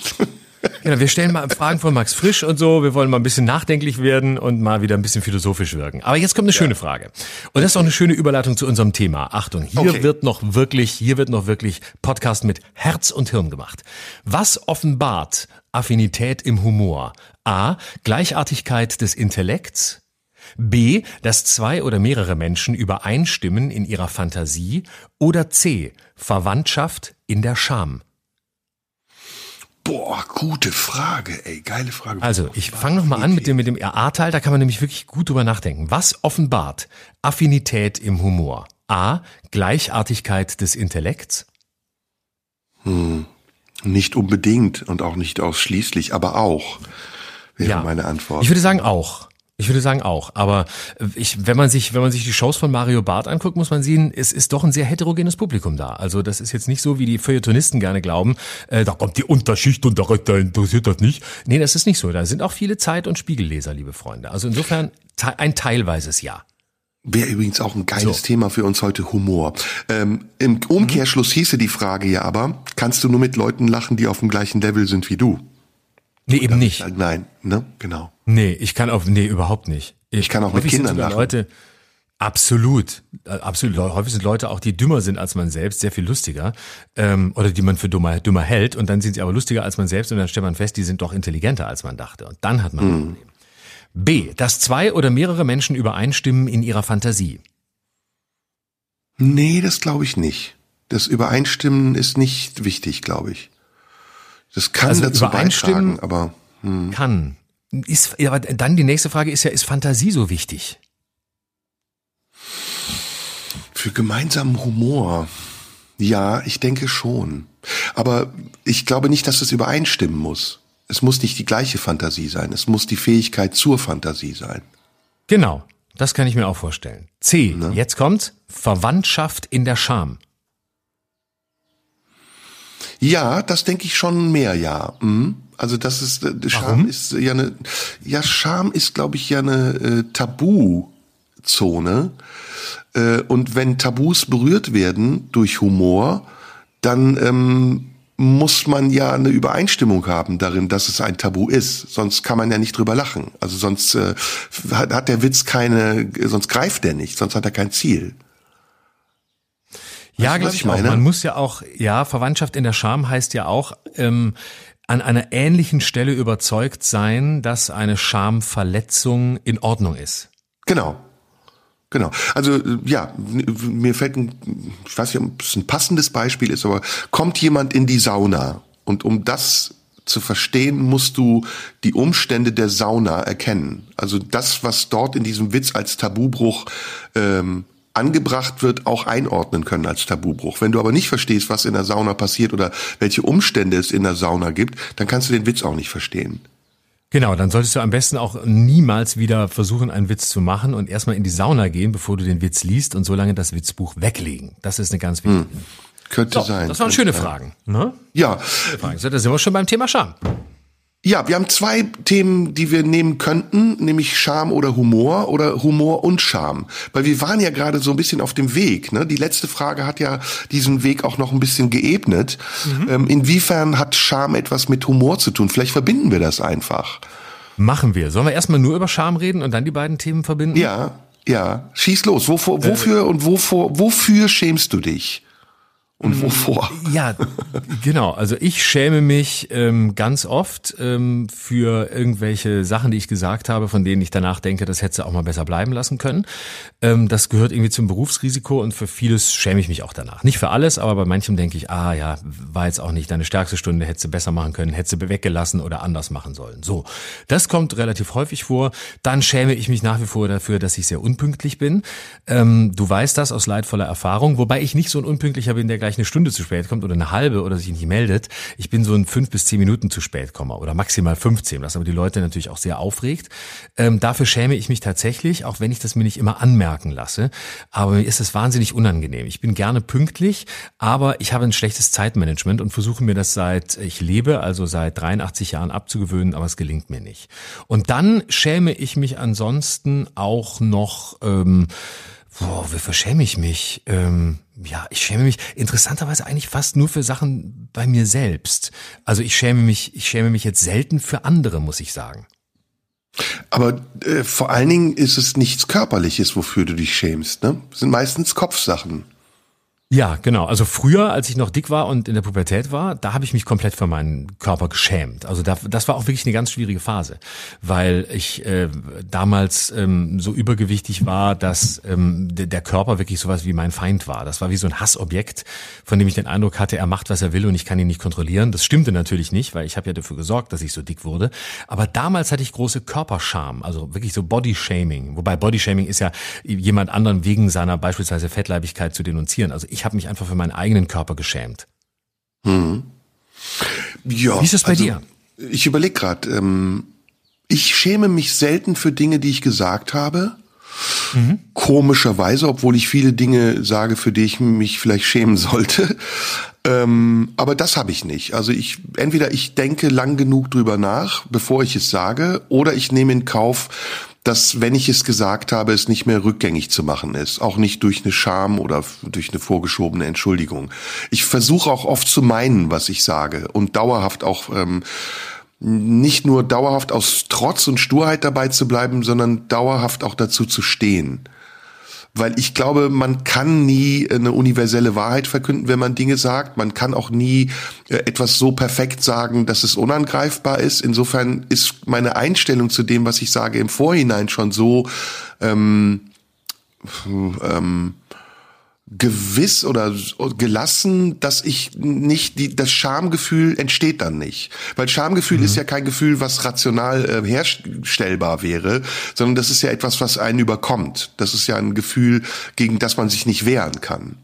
Genau, wir stellen mal Fragen von Max Frisch und so. Wir wollen mal ein bisschen nachdenklich werden und mal wieder ein bisschen philosophisch wirken. Aber jetzt kommt eine ja. schöne Frage. Und das ist auch eine schöne Überleitung zu unserem Thema. Achtung, hier okay. wird noch wirklich, hier wird noch wirklich Podcast mit Herz und Hirn gemacht. Was offenbart Affinität im Humor? A. Gleichartigkeit des Intellekts. B. Dass zwei oder mehrere Menschen übereinstimmen in ihrer Fantasie. Oder C. Verwandtschaft in der Scham. Boah, gute Frage, ey, geile Frage. Also, ich fange nochmal an mit dem, mit dem A-Teil, da kann man nämlich wirklich gut drüber nachdenken. Was offenbart Affinität im Humor? A. Gleichartigkeit des Intellekts? Hm, nicht unbedingt und auch nicht ausschließlich, aber auch wäre ja. meine Antwort. Ich würde sagen auch. Ich würde sagen auch, aber ich, wenn man sich, wenn man sich die Shows von Mario Barth anguckt, muss man sehen, es ist doch ein sehr heterogenes Publikum da. Also das ist jetzt nicht so, wie die Feuilletonisten gerne glauben, äh, da kommt die Unterschicht und der Ritter interessiert das nicht. Nee, das ist nicht so. Da sind auch viele Zeit- und Spiegelleser, liebe Freunde. Also insofern ein teilweises Ja. Wäre übrigens auch ein geiles so. Thema für uns heute Humor. Ähm, Im Umkehrschluss hieße die Frage ja aber, kannst du nur mit Leuten lachen, die auf dem gleichen Level sind wie du? Nee, eben nicht. Halt nein, ne? Genau. Nee, ich kann auf, nee, überhaupt nicht. Ich, ich kann auch mit Kindern lachen. Leute, absolut, absolut. Häufig sind Leute auch, die dümmer sind als man selbst, sehr viel lustiger, ähm, oder die man für dummer, dümmer hält, und dann sind sie aber lustiger als man selbst, und dann stellt man fest, die sind doch intelligenter als man dachte. Und dann hat man ein hm. Problem. B, dass zwei oder mehrere Menschen übereinstimmen in ihrer Fantasie. Nee, das glaube ich nicht. Das Übereinstimmen ist nicht wichtig, glaube ich. Das kann also dazu beitragen, aber hm. kann. Ist, aber dann die nächste Frage ist ja, ist Fantasie so wichtig? Für gemeinsamen Humor. Ja, ich denke schon. Aber ich glaube nicht, dass es übereinstimmen muss. Es muss nicht die gleiche Fantasie sein. Es muss die Fähigkeit zur Fantasie sein. Genau. Das kann ich mir auch vorstellen. C. Ne? Jetzt kommt Verwandtschaft in der Scham. Ja, das denke ich schon mehr, ja. Mhm. Also das ist äh, Scham ist ja eine ja Scham ist glaube ich ja eine äh, Tabuzone äh, und wenn Tabus berührt werden durch Humor, dann ähm, muss man ja eine Übereinstimmung haben darin, dass es ein Tabu ist. Sonst kann man ja nicht drüber lachen. Also sonst äh, hat, hat der Witz keine, sonst greift der nicht, sonst hat er kein Ziel. Ja, glaube ich, meine? auch. Man muss ja auch, ja, Verwandtschaft in der Scham heißt ja auch, ähm, an einer ähnlichen Stelle überzeugt sein, dass eine Schamverletzung in Ordnung ist. Genau. Genau. Also ja, mir fällt ein, ich weiß nicht, ob es ein passendes Beispiel ist, aber kommt jemand in die Sauna und um das zu verstehen, musst du die Umstände der Sauna erkennen. Also das, was dort in diesem Witz als Tabubruch ähm, angebracht wird, auch einordnen können als Tabubruch. Wenn du aber nicht verstehst, was in der Sauna passiert oder welche Umstände es in der Sauna gibt, dann kannst du den Witz auch nicht verstehen. Genau, dann solltest du am besten auch niemals wieder versuchen, einen Witz zu machen und erstmal in die Sauna gehen, bevor du den Witz liest und so lange das Witzbuch weglegen. Das ist eine ganz wichtige. Hm, könnte so, sein. Das waren schöne Fragen. Ne? Ja. So, da sind wir schon beim Thema Scham. Ja, wir haben zwei Themen, die wir nehmen könnten, nämlich Scham oder Humor oder Humor und Scham. Weil wir waren ja gerade so ein bisschen auf dem Weg. Ne? Die letzte Frage hat ja diesen Weg auch noch ein bisschen geebnet. Mhm. Ähm, inwiefern hat Scham etwas mit Humor zu tun? Vielleicht verbinden wir das einfach. Machen wir. Sollen wir erstmal nur über Scham reden und dann die beiden Themen verbinden? Ja, ja. Schieß los. Wofür, wofür äh, und wovor, wofür schämst du dich? Und wovor? Ja, genau. Also ich schäme mich ähm, ganz oft ähm, für irgendwelche Sachen, die ich gesagt habe, von denen ich danach denke, das hätte auch mal besser bleiben lassen können. Ähm, das gehört irgendwie zum Berufsrisiko und für vieles schäme ich mich auch danach. Nicht für alles, aber bei manchem denke ich, ah ja, war jetzt auch nicht deine stärkste Stunde, hätte sie besser machen können, hätte sie weggelassen oder anders machen sollen. So, das kommt relativ häufig vor. Dann schäme ich mich nach wie vor dafür, dass ich sehr unpünktlich bin. Ähm, du weißt das aus leidvoller Erfahrung, wobei ich nicht so ein Unpünktlicher bin, der gleich eine Stunde zu spät kommt oder eine halbe oder sich nicht meldet. Ich bin so ein fünf bis zehn Minuten zu spät komme oder maximal 15, was aber die Leute natürlich auch sehr aufregt. Ähm, dafür schäme ich mich tatsächlich, auch wenn ich das mir nicht immer anmerken lasse. Aber mir ist es wahnsinnig unangenehm. Ich bin gerne pünktlich, aber ich habe ein schlechtes Zeitmanagement und versuche mir das seit ich lebe, also seit 83 Jahren abzugewöhnen, aber es gelingt mir nicht. Und dann schäme ich mich ansonsten auch noch ähm, Boah, wie verschäme ich mich? Ähm, ja, ich schäme mich interessanterweise eigentlich fast nur für Sachen bei mir selbst. Also ich schäme mich, ich schäme mich jetzt selten für andere, muss ich sagen. Aber äh, vor allen Dingen ist es nichts Körperliches, wofür du dich schämst, ne? Das sind meistens Kopfsachen. Ja, genau. Also früher, als ich noch dick war und in der Pubertät war, da habe ich mich komplett für meinen Körper geschämt. Also da, das war auch wirklich eine ganz schwierige Phase, weil ich äh, damals ähm, so übergewichtig war, dass ähm, der Körper wirklich sowas wie mein Feind war. Das war wie so ein Hassobjekt, von dem ich den Eindruck hatte, er macht, was er will und ich kann ihn nicht kontrollieren. Das stimmte natürlich nicht, weil ich habe ja dafür gesorgt, dass ich so dick wurde. Aber damals hatte ich große Körperscham, also wirklich so Bodyshaming. Wobei Bodyshaming ist ja jemand anderen wegen seiner beispielsweise Fettleibigkeit zu denunzieren. Also ich habe mich einfach für meinen eigenen Körper geschämt. Hm. Ja, Wie ist es bei also, dir? Ich überlege gerade, ähm, ich schäme mich selten für Dinge, die ich gesagt habe. Mhm. Komischerweise, obwohl ich viele Dinge sage, für die ich mich vielleicht schämen sollte. Ähm, aber das habe ich nicht. Also ich entweder ich denke lang genug drüber nach, bevor ich es sage, oder ich nehme in Kauf, dass, wenn ich es gesagt habe, es nicht mehr rückgängig zu machen ist. Auch nicht durch eine Scham oder durch eine vorgeschobene Entschuldigung. Ich versuche auch oft zu meinen, was ich sage und dauerhaft auch ähm, nicht nur dauerhaft aus Trotz und Sturheit dabei zu bleiben, sondern dauerhaft auch dazu zu stehen weil ich glaube, man kann nie eine universelle Wahrheit verkünden, wenn man Dinge sagt. Man kann auch nie äh, etwas so perfekt sagen, dass es unangreifbar ist. Insofern ist meine Einstellung zu dem, was ich sage, im Vorhinein schon so ähm, ähm, gewiss oder gelassen, dass ich nicht die das Schamgefühl entsteht dann nicht, weil Schamgefühl mhm. ist ja kein Gefühl, was rational äh, herstellbar wäre, sondern das ist ja etwas, was einen überkommt. Das ist ja ein Gefühl, gegen das man sich nicht wehren kann.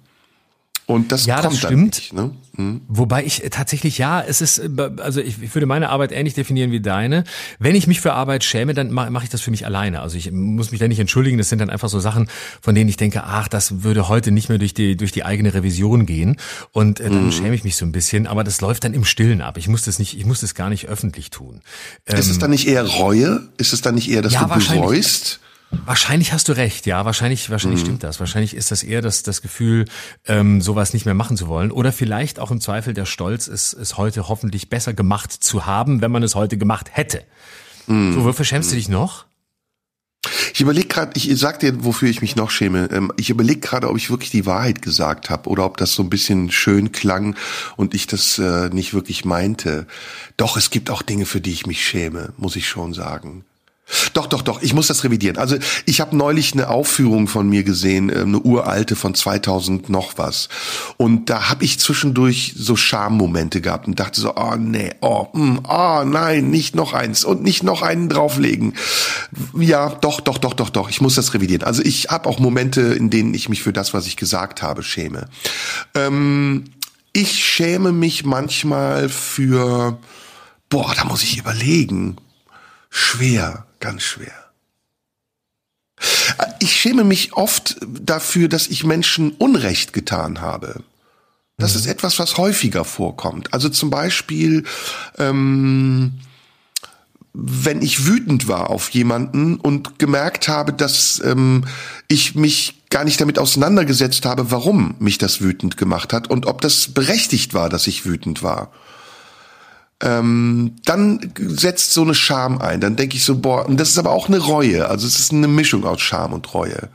Und das ja, das stimmt. Nicht, ne? hm. Wobei ich tatsächlich, ja, es ist, also ich, ich würde meine Arbeit ähnlich definieren wie deine. Wenn ich mich für Arbeit schäme, dann mache mach ich das für mich alleine. Also ich muss mich da nicht entschuldigen. Das sind dann einfach so Sachen, von denen ich denke, ach, das würde heute nicht mehr durch die, durch die eigene Revision gehen. Und äh, dann hm. schäme ich mich so ein bisschen. Aber das läuft dann im Stillen ab. Ich muss das nicht, ich muss das gar nicht öffentlich tun. Ist ähm, es dann nicht eher Reue? Ist es dann nicht eher, dass ja, du bereust? Wahrscheinlich hast du recht, ja, wahrscheinlich, wahrscheinlich mhm. stimmt das. Wahrscheinlich ist das eher das, das Gefühl, ähm, sowas nicht mehr machen zu wollen. Oder vielleicht auch im Zweifel der Stolz, es, es heute hoffentlich besser gemacht zu haben, wenn man es heute gemacht hätte. Mhm. So, wofür schämst du dich noch? Ich überlege gerade, ich sag dir, wofür ich mich noch schäme. Ähm, ich überlege gerade, ob ich wirklich die Wahrheit gesagt habe oder ob das so ein bisschen schön klang und ich das äh, nicht wirklich meinte. Doch, es gibt auch Dinge, für die ich mich schäme, muss ich schon sagen. Doch, doch, doch, ich muss das revidieren. Also ich habe neulich eine Aufführung von mir gesehen, äh, eine uralte von 2000 noch was. Und da habe ich zwischendurch so Schammomente gehabt und dachte so, oh nee, oh, mm, oh nein, nicht noch eins und nicht noch einen drauflegen. Ja, doch, doch, doch, doch, doch, ich muss das revidieren. Also ich habe auch Momente, in denen ich mich für das, was ich gesagt habe, schäme. Ähm, ich schäme mich manchmal für, boah, da muss ich überlegen. Schwer ganz schwer. Ich schäme mich oft dafür, dass ich Menschen Unrecht getan habe. Das mhm. ist etwas, was häufiger vorkommt. Also zum Beispiel, ähm, wenn ich wütend war auf jemanden und gemerkt habe, dass ähm, ich mich gar nicht damit auseinandergesetzt habe, warum mich das wütend gemacht hat und ob das berechtigt war, dass ich wütend war ähm, dann setzt so eine Scham ein. Dann denke ich so, boah, und das ist aber auch eine Reue. Also es ist eine Mischung aus Scham und Reue.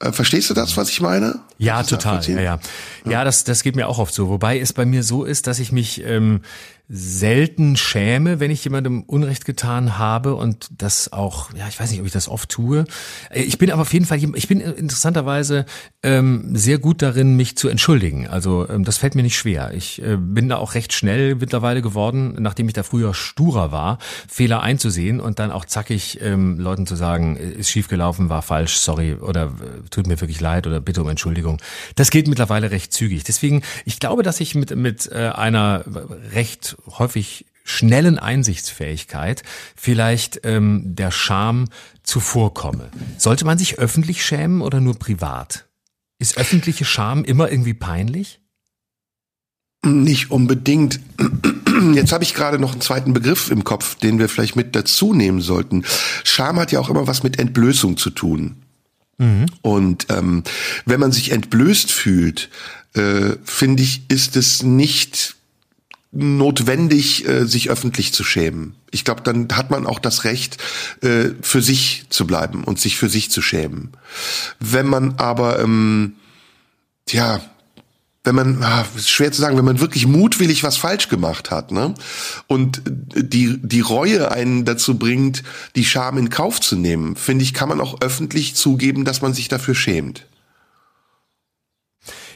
Äh, verstehst du das, was ich meine? Ja, total. Ja, ja. Ja, das, das geht mir auch oft so. Wobei es bei mir so ist, dass ich mich ähm, selten schäme, wenn ich jemandem Unrecht getan habe und das auch, ja, ich weiß nicht, ob ich das oft tue. Äh, ich bin aber auf jeden Fall, ich bin interessanterweise ähm, sehr gut darin, mich zu entschuldigen. Also ähm, das fällt mir nicht schwer. Ich äh, bin da auch recht schnell mittlerweile geworden, nachdem ich da früher sturer war, Fehler einzusehen und dann auch zackig ähm, Leuten zu sagen, äh, ist schiefgelaufen, war falsch, sorry oder äh, tut mir wirklich leid oder bitte um Entschuldigung. Das geht mittlerweile recht zügig. Deswegen, ich glaube, dass ich mit, mit äh, einer recht häufig schnellen Einsichtsfähigkeit vielleicht ähm, der Scham zuvorkomme. Sollte man sich öffentlich schämen oder nur privat? Ist öffentliche Scham immer irgendwie peinlich? Nicht unbedingt. Jetzt habe ich gerade noch einen zweiten Begriff im Kopf, den wir vielleicht mit dazu nehmen sollten. Scham hat ja auch immer was mit Entblößung zu tun. Mhm. Und ähm, wenn man sich entblößt fühlt, äh, finde ich, ist es nicht notwendig, äh, sich öffentlich zu schämen. Ich glaube, dann hat man auch das Recht, äh, für sich zu bleiben und sich für sich zu schämen. Wenn man aber, ähm, ja, wenn man, ah, schwer zu sagen, wenn man wirklich mutwillig was falsch gemacht hat, ne? Und die, die Reue einen dazu bringt, die Scham in Kauf zu nehmen, finde ich, kann man auch öffentlich zugeben, dass man sich dafür schämt.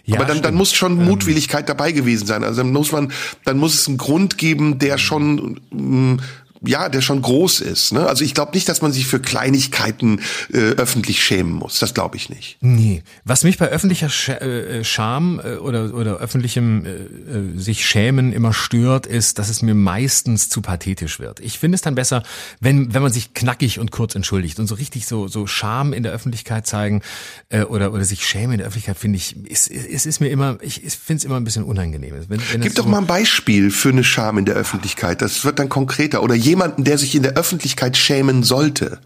Ja, Aber dann, dann muss schon ähm. Mutwilligkeit dabei gewesen sein. Also dann muss man, dann muss es einen Grund geben, der schon mh, mm, ja, der schon groß ist. Ne? Also ich glaube nicht, dass man sich für Kleinigkeiten äh, öffentlich schämen muss. Das glaube ich nicht. Nee. Was mich bei öffentlicher Sch äh, Scham äh, oder, oder öffentlichem äh, äh, sich schämen immer stört, ist, dass es mir meistens zu pathetisch wird. Ich finde es dann besser, wenn, wenn man sich knackig und kurz entschuldigt und so richtig so, so Scham in der Öffentlichkeit zeigen äh, oder, oder sich schämen in der Öffentlichkeit, finde ich, es ist, ist, ist mir immer, ich finde es immer ein bisschen unangenehm. Wenn, wenn Gib doch so mal ein Beispiel für eine Scham in der Öffentlichkeit. Das wird dann konkreter. Oder jemanden, der sich in der Öffentlichkeit schämen sollte?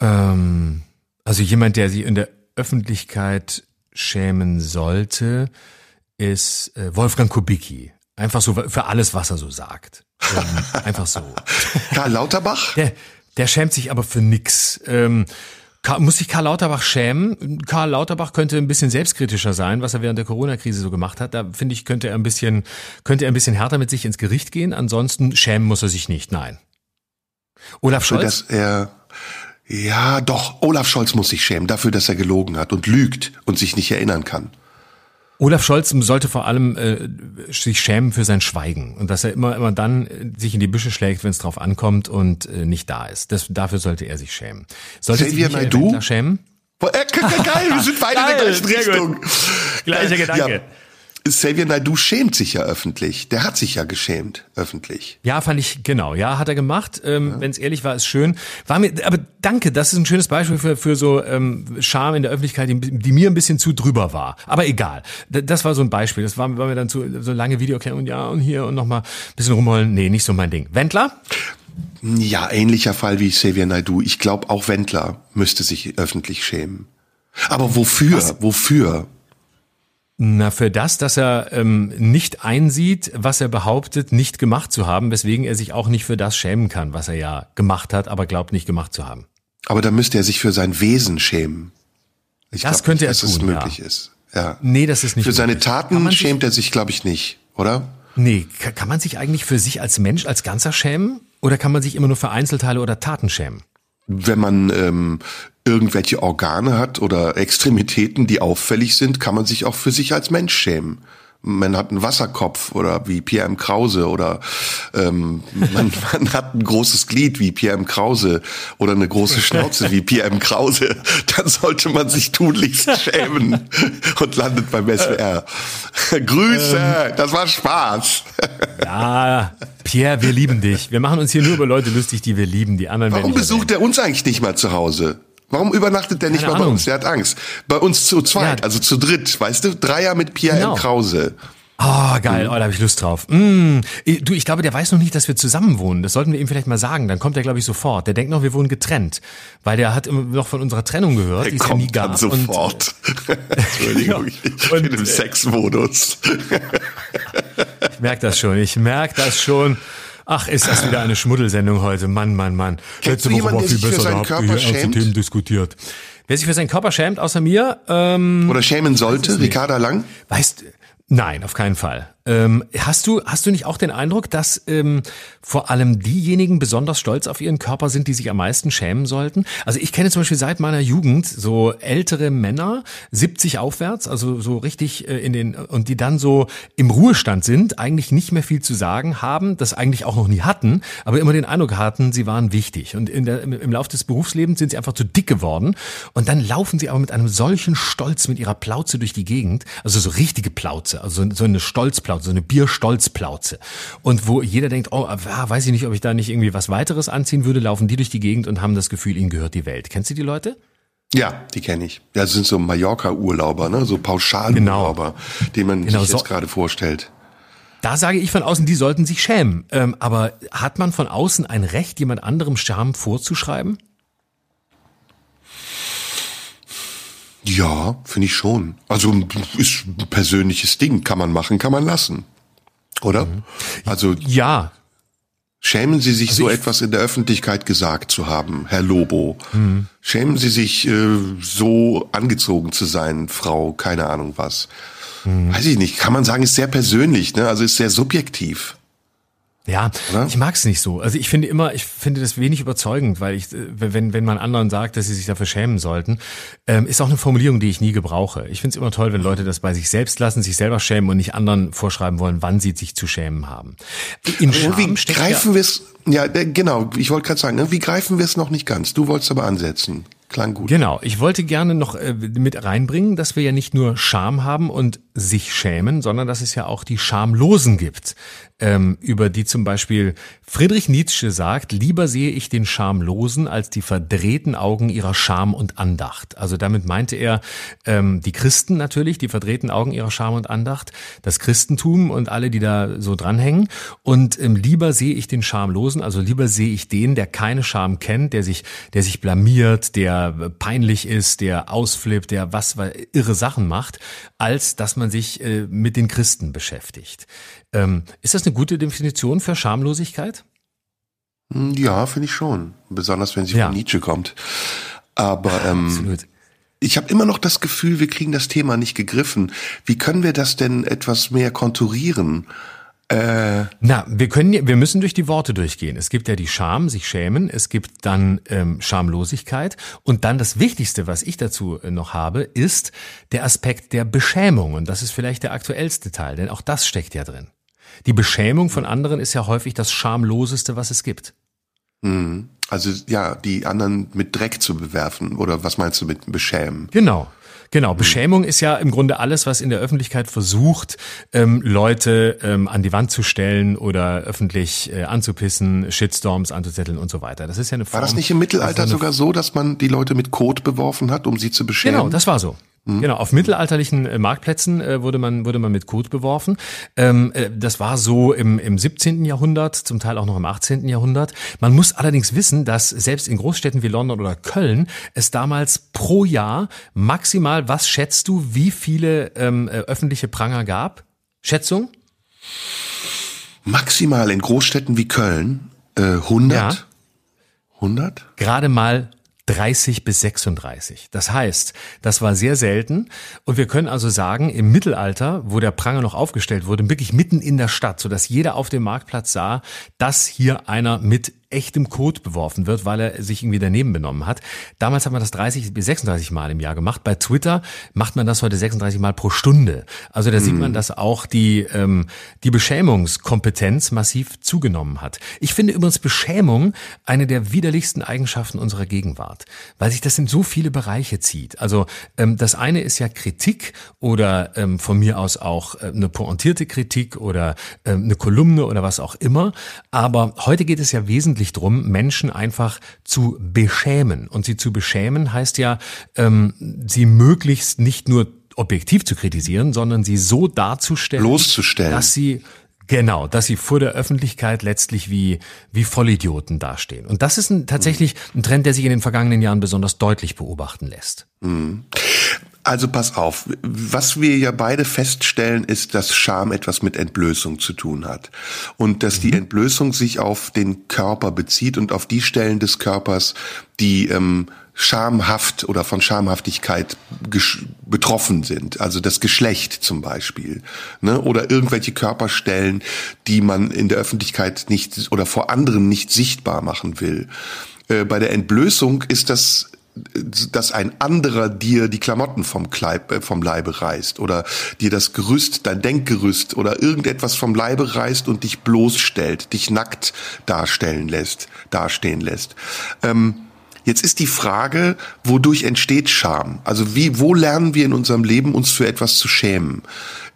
Ähm, also jemand, der sich in der Öffentlichkeit schämen sollte, ist äh, Wolfgang Kubicki. Einfach so für alles, was er so sagt. Ähm, (laughs) einfach so. Karl Lauterbach? Der, der schämt sich aber für nix. Ähm, muss sich Karl Lauterbach schämen? Karl Lauterbach könnte ein bisschen selbstkritischer sein, was er während der Corona-Krise so gemacht hat. Da finde ich, könnte er ein bisschen, könnte er ein bisschen härter mit sich ins Gericht gehen. Ansonsten schämen muss er sich nicht. Nein. Olaf Scholz? Dass er, ja, doch, Olaf Scholz muss sich schämen dafür, dass er gelogen hat und lügt und sich nicht erinnern kann. Olaf Scholz sollte vor allem äh, sich schämen für sein Schweigen und dass er immer immer dann äh, sich in die Büsche schlägt, wenn es drauf ankommt und äh, nicht da ist. Das, dafür sollte er sich schämen. Sollte Xavier sich Naidu schämen? Äh, geil, wir (laughs) sind beide in der gleichen Richtung. Gleicher Gedanke. Ja. Xavier Naidoo schämt sich ja öffentlich. Der hat sich ja geschämt öffentlich. Ja, fand ich, genau. Ja, hat er gemacht. Ähm, ja. Wenn es ehrlich war, ist schön. War mir, aber danke, das ist ein schönes Beispiel für, für so ähm, Scham in der Öffentlichkeit, die, die mir ein bisschen zu drüber war. Aber egal. Das war so ein Beispiel. Das war, war mir dann zu, so lange Videoerklärung und ja und hier und nochmal ein bisschen rumholen. Nee, nicht so mein Ding. Wendler? Ja, ähnlicher Fall wie Xavier Naidoo. Ich glaube, auch Wendler müsste sich öffentlich schämen. Aber wofür? Was? Wofür? Na, für das, dass er ähm, nicht einsieht, was er behauptet, nicht gemacht zu haben, weswegen er sich auch nicht für das schämen kann, was er ja gemacht hat, aber glaubt nicht gemacht zu haben. Aber da müsste er sich für sein Wesen schämen. Ich das könnte nicht, er dass tun, es möglich ja. ist. Ja. Nee, das ist nicht Für seine Taten schämt er sich, glaube ich, nicht, oder? Nee, kann man sich eigentlich für sich als Mensch, als Ganzer schämen? Oder kann man sich immer nur für Einzelteile oder Taten schämen? Wenn man ähm, irgendwelche Organe hat oder Extremitäten, die auffällig sind, kann man sich auch für sich als Mensch schämen man hat einen Wasserkopf oder wie Pierre M. Krause oder ähm, man, (laughs) man hat ein großes Glied wie Pierre M. Krause oder eine große Schnauze wie Pierre M. Krause, (laughs) dann sollte man sich tunlichst (laughs) schämen und landet beim SWR. Grüße, ähm, das war Spaß. ja, Pierre, wir lieben dich. Wir machen uns hier nur über Leute lustig, die wir lieben. Die anderen Warum besucht er uns eigentlich nicht mal zu Hause? Warum übernachtet der nicht Keine mal Ahnung. bei uns? Der hat Angst. Bei uns zu zweit, ja. also zu dritt, weißt du? Dreier mit Pierre genau. M. Krause. Ah, oh, geil, oh, da habe ich Lust drauf. Mm. Du, ich glaube, der weiß noch nicht, dass wir zusammen wohnen. Das sollten wir ihm vielleicht mal sagen. Dann kommt er, glaube ich, sofort. Der denkt noch, wir wohnen getrennt. Weil der hat immer noch von unserer Trennung gehört. Der die kommt (laughs) ja dann sofort. Entschuldigung, ich bin im äh, Sexmodus. (laughs) ich merke das schon, ich merke das schon. Ach, ist das wieder eine Schmuddelsendung heute. Mann, Mann, Mann. Kennst Letzte Woche war viel besser, da habt ihr hier Themen diskutiert. Wer sich für seinen Körper schämt, außer mir. Ähm, Oder schämen sollte, Ricarda Lang? Weißt, nein, auf keinen Fall. Ähm, hast du hast du nicht auch den Eindruck, dass ähm, vor allem diejenigen besonders stolz auf ihren Körper sind, die sich am meisten schämen sollten? Also ich kenne zum Beispiel seit meiner Jugend so ältere Männer, 70 aufwärts, also so richtig äh, in den und die dann so im Ruhestand sind, eigentlich nicht mehr viel zu sagen haben, das eigentlich auch noch nie hatten, aber immer den Eindruck hatten, sie waren wichtig und der, im, im Lauf des Berufslebens sind sie einfach zu dick geworden und dann laufen sie aber mit einem solchen Stolz mit ihrer Plauze durch die Gegend, also so richtige Plauze, also so eine Stolzplauze Stolzplauze, so eine Bierstolzplauze. Und wo jeder denkt, oh, ah, weiß ich nicht, ob ich da nicht irgendwie was weiteres anziehen würde, laufen die durch die Gegend und haben das Gefühl, ihnen gehört die Welt. Kennst du die Leute? Ja, die kenne ich. Ja, das sind so Mallorca-Urlauber, ne? so Pauschalurlauber, genau. den man genau, sich jetzt so gerade vorstellt. Da sage ich von außen, die sollten sich schämen. Ähm, aber hat man von außen ein Recht, jemand anderem Scham vorzuschreiben? Ja, finde ich schon. Also ist ein persönliches Ding, kann man machen, kann man lassen. Oder? Mhm. Also ja. Schämen Sie sich also so etwas in der Öffentlichkeit gesagt zu haben, Herr Lobo? Mhm. Schämen Sie sich äh, so angezogen zu sein, Frau, keine Ahnung was. Mhm. Weiß ich nicht, kann man sagen, ist sehr persönlich, ne? Also ist sehr subjektiv. Ja, Oder? ich mag es nicht so. Also ich finde immer, ich finde das wenig überzeugend, weil ich, äh, wenn, wenn man anderen sagt, dass sie sich dafür schämen sollten, ähm, ist auch eine Formulierung, die ich nie gebrauche. Ich finde es immer toll, wenn Leute das bei sich selbst lassen, sich selber schämen und nicht anderen vorschreiben wollen, wann sie sich zu schämen haben. Im Scham greifen ja, wir es, ja, genau, ich wollte gerade sagen, irgendwie greifen wir es noch nicht ganz. Du wolltest aber ansetzen. Klang gut. Genau. Ich wollte gerne noch äh, mit reinbringen, dass wir ja nicht nur Scham haben und sich schämen, sondern dass es ja auch die Schamlosen gibt, ähm, über die zum Beispiel Friedrich Nietzsche sagt, lieber sehe ich den Schamlosen als die verdrehten Augen ihrer Scham und Andacht. Also damit meinte er ähm, die Christen natürlich, die verdrehten Augen ihrer Scham und Andacht, das Christentum und alle, die da so dranhängen. Und ähm, lieber sehe ich den Schamlosen, also lieber sehe ich den, der keine Scham kennt, der sich, der sich blamiert, der peinlich ist, der ausflippt, der was irre Sachen macht, als dass man sich äh, mit den Christen beschäftigt. Ähm, ist das eine gute Definition für Schamlosigkeit? Hm, ja, finde ich schon. Besonders wenn sie ja. von Nietzsche kommt. Aber ähm, Absolut. ich habe immer noch das Gefühl, wir kriegen das Thema nicht gegriffen. Wie können wir das denn etwas mehr konturieren? Äh, Na, wir können, wir müssen durch die Worte durchgehen. Es gibt ja die Scham, sich schämen. Es gibt dann ähm, Schamlosigkeit und dann das Wichtigste, was ich dazu äh, noch habe, ist der Aspekt der Beschämung und das ist vielleicht der aktuellste Teil, denn auch das steckt ja drin. Die Beschämung von anderen ist ja häufig das schamloseste, was es gibt. Mhm. Also ja, die anderen mit Dreck zu bewerfen oder was meinst du mit beschämen? Genau. Genau, Beschämung ist ja im Grunde alles, was in der Öffentlichkeit versucht, ähm, Leute ähm, an die Wand zu stellen oder öffentlich äh, anzupissen, Shitstorms anzuzetteln und so weiter. Das ist ja eine Form. War das nicht im Mittelalter sogar so, dass man die Leute mit Kot beworfen hat, um sie zu beschämen? Genau, das war so. Mhm. Genau, auf mittelalterlichen äh, Marktplätzen äh, wurde man wurde man mit Kot beworfen. Ähm, äh, das war so im, im 17. Jahrhundert, zum Teil auch noch im 18. Jahrhundert. Man muss allerdings wissen, dass selbst in Großstädten wie London oder Köln es damals pro Jahr maximal, was schätzt du, wie viele ähm, äh, öffentliche Pranger gab? Schätzung? Maximal in Großstädten wie Köln äh, 100? Ja. 100? Gerade mal 30 bis 36. Das heißt, das war sehr selten und wir können also sagen, im Mittelalter, wo der Pranger noch aufgestellt wurde, wirklich mitten in der Stadt, sodass jeder auf dem Marktplatz sah, dass hier einer mit echtem Code beworfen wird, weil er sich irgendwie daneben benommen hat. Damals hat man das 30 bis 36 Mal im Jahr gemacht. Bei Twitter macht man das heute 36 Mal pro Stunde. Also da mhm. sieht man, dass auch die, ähm, die Beschämungskompetenz massiv zugenommen hat. Ich finde übrigens Beschämung eine der widerlichsten Eigenschaften unserer Gegenwart, weil sich das in so viele Bereiche zieht. Also ähm, das eine ist ja Kritik oder ähm, von mir aus auch äh, eine pointierte Kritik oder äh, eine Kolumne oder was auch immer. Aber heute geht es ja wesentlich eigentlich drum, Menschen einfach zu beschämen. Und sie zu beschämen heißt ja, ähm, sie möglichst nicht nur objektiv zu kritisieren, sondern sie so darzustellen, bloßzustellen, dass sie Genau, dass sie vor der Öffentlichkeit letztlich wie, wie Vollidioten dastehen. Und das ist ein, tatsächlich ein Trend, der sich in den vergangenen Jahren besonders deutlich beobachten lässt. Mhm. Also pass auf, was wir ja beide feststellen, ist, dass Scham etwas mit Entblößung zu tun hat. Und dass die mhm. Entblößung sich auf den Körper bezieht und auf die Stellen des Körpers, die ähm, schamhaft oder von Schamhaftigkeit betroffen sind. Also das Geschlecht zum Beispiel. Ne? Oder irgendwelche Körperstellen, die man in der Öffentlichkeit nicht oder vor anderen nicht sichtbar machen will. Äh, bei der Entblößung ist das dass ein anderer dir die Klamotten vom, Kleib, äh, vom Leibe reißt oder dir das Gerüst, dein Denkgerüst oder irgendetwas vom Leibe reißt und dich bloßstellt, dich nackt darstellen lässt, dastehen lässt. Ähm, Jetzt ist die Frage, wodurch entsteht Scham? Also wie, wo lernen wir in unserem Leben uns für etwas zu schämen?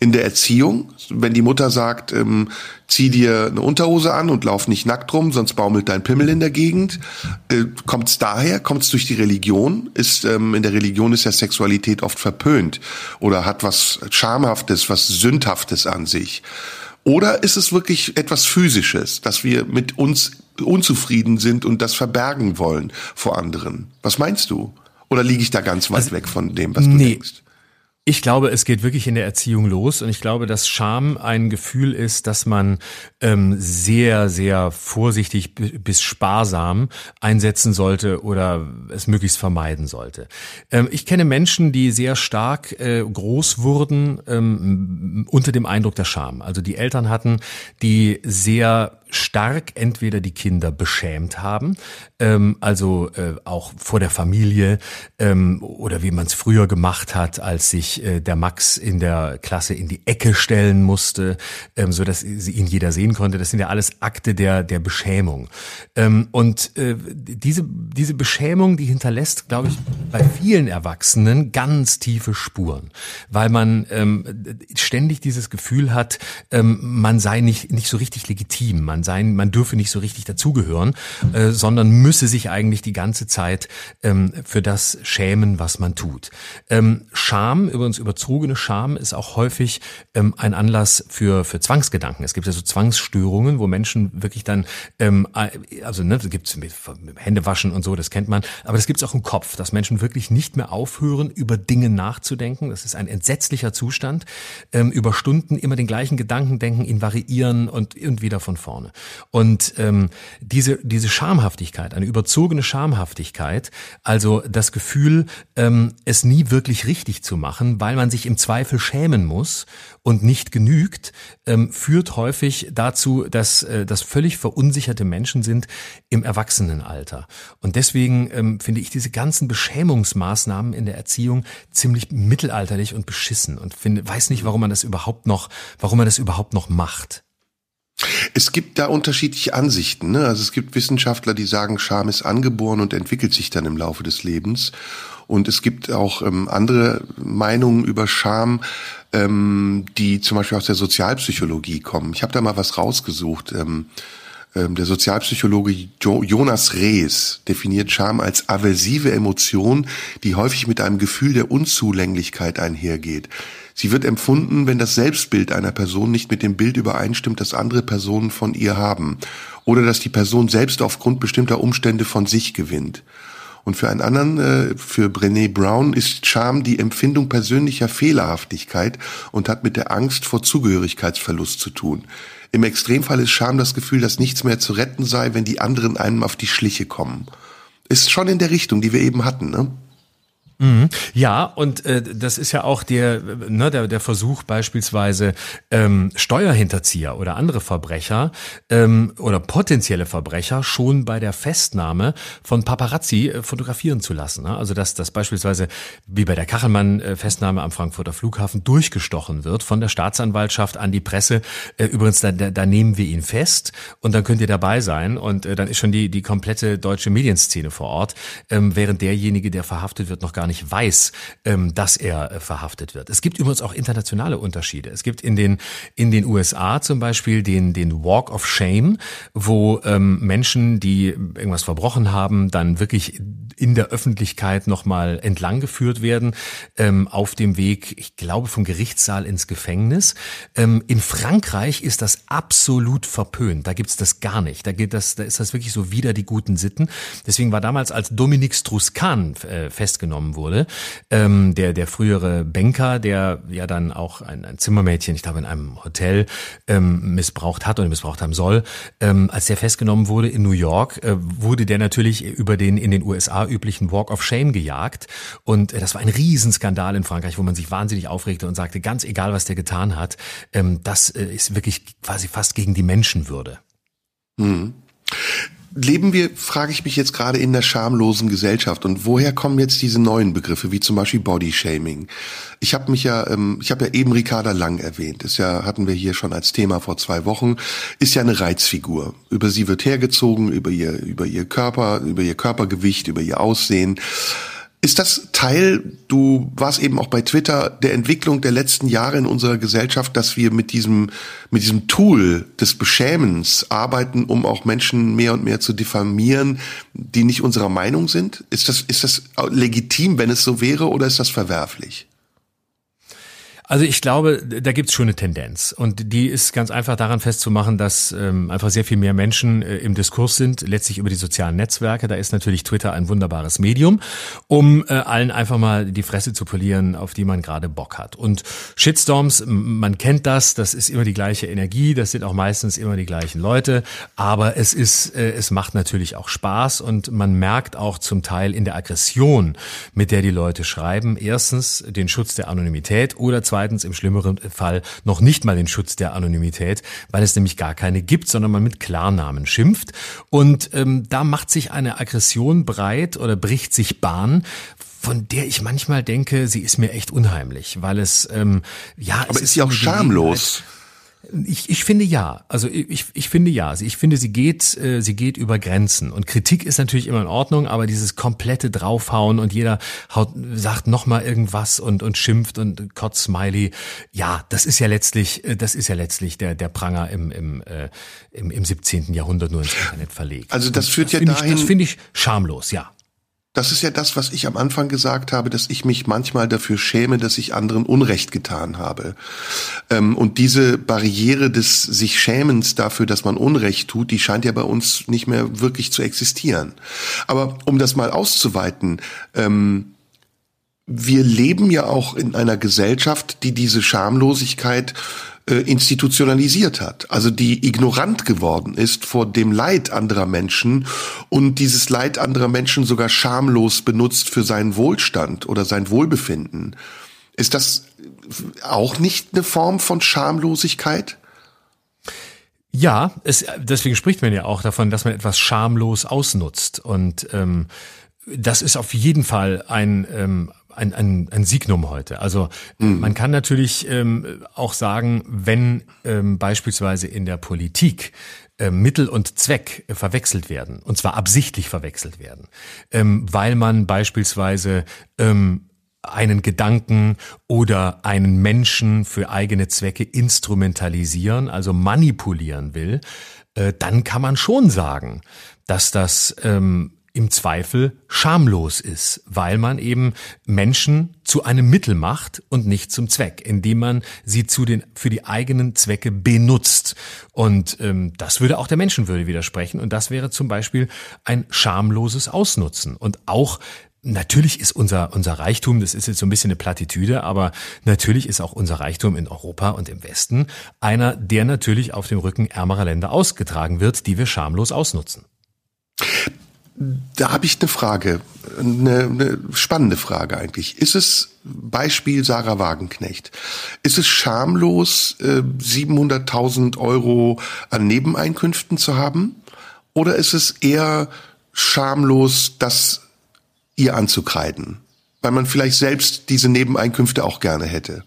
In der Erziehung, wenn die Mutter sagt, ähm, zieh dir eine Unterhose an und lauf nicht nackt rum, sonst baumelt dein Pimmel in der Gegend. Äh, kommt es daher? Kommt es durch die Religion? Ist ähm, in der Religion ist ja Sexualität oft verpönt oder hat was Schamhaftes, was Sündhaftes an sich. Oder ist es wirklich etwas Physisches, dass wir mit uns unzufrieden sind und das verbergen wollen vor anderen? Was meinst du? Oder liege ich da ganz weit also, weg von dem, was du nee. denkst? Ich glaube, es geht wirklich in der Erziehung los und ich glaube, dass Scham ein Gefühl ist, dass man ähm, sehr, sehr vorsichtig bis sparsam einsetzen sollte oder es möglichst vermeiden sollte. Ähm, ich kenne Menschen, die sehr stark äh, groß wurden ähm, unter dem Eindruck der Scham. Also die Eltern hatten, die sehr stark entweder die Kinder beschämt haben, ähm, also äh, auch vor der Familie ähm, oder wie man es früher gemacht hat, als sich äh, der Max in der Klasse in die Ecke stellen musste, ähm, so dass ihn jeder sehen konnte. Das sind ja alles Akte der der Beschämung. Ähm, und äh, diese diese Beschämung, die hinterlässt, glaube ich, bei vielen Erwachsenen ganz tiefe Spuren, weil man ähm, ständig dieses Gefühl hat, ähm, man sei nicht nicht so richtig legitim, man sein, man dürfe nicht so richtig dazugehören, äh, sondern müsse sich eigentlich die ganze Zeit ähm, für das schämen, was man tut. Ähm, Scham, übrigens überzogene Scham, ist auch häufig ähm, ein Anlass für, für Zwangsgedanken. Es gibt ja so Zwangsstörungen, wo Menschen wirklich dann, ähm, also ne, gibt es Hände waschen und so, das kennt man, aber das gibt es auch im Kopf, dass Menschen wirklich nicht mehr aufhören, über Dinge nachzudenken. Das ist ein entsetzlicher Zustand. Ähm, über Stunden immer den gleichen Gedanken denken, ihn variieren und, und wieder von vorne. Und ähm, diese, diese Schamhaftigkeit, eine überzogene Schamhaftigkeit, also das Gefühl, ähm, es nie wirklich richtig zu machen, weil man sich im Zweifel schämen muss und nicht genügt, ähm, führt häufig dazu, dass äh, das völlig verunsicherte Menschen sind im Erwachsenenalter. Und deswegen ähm, finde ich diese ganzen Beschämungsmaßnahmen in der Erziehung ziemlich mittelalterlich und beschissen und finde, weiß nicht, warum man das überhaupt noch, warum man das überhaupt noch macht. Es gibt da unterschiedliche Ansichten. Ne? Also es gibt Wissenschaftler, die sagen, Scham ist angeboren und entwickelt sich dann im Laufe des Lebens. Und es gibt auch ähm, andere Meinungen über Scham, ähm, die zum Beispiel aus der Sozialpsychologie kommen. Ich habe da mal was rausgesucht. Ähm, ähm, der Sozialpsychologe jo Jonas Rees definiert Scham als aversive Emotion, die häufig mit einem Gefühl der Unzulänglichkeit einhergeht. Sie wird empfunden, wenn das Selbstbild einer Person nicht mit dem Bild übereinstimmt, das andere Personen von ihr haben, oder dass die Person selbst aufgrund bestimmter Umstände von sich gewinnt. Und für einen anderen, äh, für Brené Brown, ist Scham die Empfindung persönlicher Fehlerhaftigkeit und hat mit der Angst vor Zugehörigkeitsverlust zu tun. Im Extremfall ist Scham das Gefühl, dass nichts mehr zu retten sei, wenn die anderen einem auf die Schliche kommen. Ist schon in der Richtung, die wir eben hatten, ne? Mhm. Ja, und äh, das ist ja auch der, ne, der, der Versuch beispielsweise ähm, Steuerhinterzieher oder andere Verbrecher ähm, oder potenzielle Verbrecher schon bei der Festnahme von Paparazzi äh, fotografieren zu lassen. Ne? Also dass das beispielsweise wie bei der Kachelmann-Festnahme am Frankfurter Flughafen durchgestochen wird von der Staatsanwaltschaft an die Presse. Äh, übrigens, da, da, da nehmen wir ihn fest und dann könnt ihr dabei sein und äh, dann ist schon die, die komplette deutsche Medienszene vor Ort, ähm, während derjenige, der verhaftet wird, noch gar gar nicht weiß, ähm, dass er äh, verhaftet wird. Es gibt übrigens auch internationale Unterschiede. Es gibt in den in den USA zum Beispiel den den Walk of Shame, wo ähm, Menschen, die irgendwas verbrochen haben, dann wirklich in der Öffentlichkeit nochmal entlang geführt werden ähm, auf dem Weg, ich glaube, vom Gerichtssaal ins Gefängnis. In Frankreich ist das absolut verpönt. Da gibt's das gar nicht. Da geht das, da ist das wirklich so wieder die guten Sitten. Deswegen war damals als Dominique Strauss-Kahn äh, wurde. Ähm, der, der frühere Banker, der ja dann auch ein, ein Zimmermädchen, ich glaube, in einem Hotel ähm, missbraucht hat oder missbraucht haben soll, ähm, als der festgenommen wurde in New York, äh, wurde der natürlich über den in den USA üblichen Walk of Shame gejagt. Und äh, das war ein Riesenskandal in Frankreich, wo man sich wahnsinnig aufregte und sagte, ganz egal, was der getan hat, ähm, das äh, ist wirklich quasi fast gegen die Menschenwürde. Hm leben wir, frage ich mich jetzt gerade, in der schamlosen Gesellschaft. Und woher kommen jetzt diese neuen Begriffe, wie zum Beispiel Bodyshaming? Ich habe mich ja, ähm, ich habe ja eben Ricarda Lang erwähnt. Ist ja, hatten wir hier schon als Thema vor zwei Wochen. Ist ja eine Reizfigur. Über sie wird hergezogen, über ihr, über ihr Körper, über ihr Körpergewicht, über ihr Aussehen. Ist das Teil, du warst eben auch bei Twitter, der Entwicklung der letzten Jahre in unserer Gesellschaft, dass wir mit diesem, mit diesem Tool des Beschämens arbeiten, um auch Menschen mehr und mehr zu diffamieren, die nicht unserer Meinung sind? Ist das, ist das legitim, wenn es so wäre, oder ist das verwerflich? Also ich glaube, da gibt's schon eine Tendenz und die ist ganz einfach daran festzumachen, dass ähm, einfach sehr viel mehr Menschen äh, im Diskurs sind, letztlich über die sozialen Netzwerke. Da ist natürlich Twitter ein wunderbares Medium, um äh, allen einfach mal die Fresse zu polieren, auf die man gerade Bock hat. Und Shitstorms, man kennt das, das ist immer die gleiche Energie, das sind auch meistens immer die gleichen Leute, aber es ist, äh, es macht natürlich auch Spaß und man merkt auch zum Teil in der Aggression, mit der die Leute schreiben, erstens den Schutz der Anonymität oder zweitens im schlimmeren Fall noch nicht mal den Schutz der Anonymität, weil es nämlich gar keine gibt, sondern man mit Klarnamen schimpft. Und ähm, da macht sich eine Aggression breit oder bricht sich Bahn, von der ich manchmal denke, sie ist mir echt unheimlich, weil es ähm, ja. Aber es ist sie auch schamlos? Ich, ich finde ja. Also ich, ich finde ja. Ich finde, sie geht, äh, sie geht über Grenzen. Und Kritik ist natürlich immer in Ordnung, aber dieses komplette Draufhauen und jeder haut, sagt nochmal irgendwas und, und schimpft und kotzt Smiley. Ja, das ist ja letztlich, äh, das ist ja letztlich der, der Pranger im, im, äh, im, im 17. Jahrhundert nur ins Internet verlegt. Also das führt das ja dahin. Ich, das finde ich schamlos, ja. Das ist ja das, was ich am Anfang gesagt habe, dass ich mich manchmal dafür schäme, dass ich anderen Unrecht getan habe. Ähm, und diese Barriere des sich Schämens dafür, dass man Unrecht tut, die scheint ja bei uns nicht mehr wirklich zu existieren. Aber um das mal auszuweiten, ähm, wir leben ja auch in einer Gesellschaft, die diese Schamlosigkeit äh, institutionalisiert hat, also die ignorant geworden ist vor dem Leid anderer Menschen und dieses Leid anderer Menschen sogar schamlos benutzt für seinen Wohlstand oder sein Wohlbefinden. Ist das auch nicht eine Form von Schamlosigkeit? Ja, es, deswegen spricht man ja auch davon, dass man etwas schamlos ausnutzt. Und ähm, das ist auf jeden Fall ein, ähm, ein, ein, ein Signum heute. Also mhm. man kann natürlich ähm, auch sagen, wenn ähm, beispielsweise in der Politik äh, Mittel und Zweck äh, verwechselt werden, und zwar absichtlich verwechselt werden, ähm, weil man beispielsweise ähm, einen Gedanken oder einen Menschen für eigene Zwecke instrumentalisieren, also manipulieren will, äh, dann kann man schon sagen, dass das ähm, im Zweifel schamlos ist, weil man eben Menschen zu einem Mittel macht und nicht zum Zweck, indem man sie zu den für die eigenen Zwecke benutzt. Und ähm, das würde auch der Menschenwürde widersprechen. Und das wäre zum Beispiel ein schamloses Ausnutzen. Und auch Natürlich ist unser, unser Reichtum, das ist jetzt so ein bisschen eine Plattitüde, aber natürlich ist auch unser Reichtum in Europa und im Westen einer, der natürlich auf dem Rücken ärmerer Länder ausgetragen wird, die wir schamlos ausnutzen. Da habe ich eine Frage, eine, eine spannende Frage eigentlich. Ist es Beispiel Sarah Wagenknecht? Ist es schamlos, 700.000 äh, Euro an Nebeneinkünften zu haben? Oder ist es eher schamlos, das ihr anzukreiden? Weil man vielleicht selbst diese Nebeneinkünfte auch gerne hätte.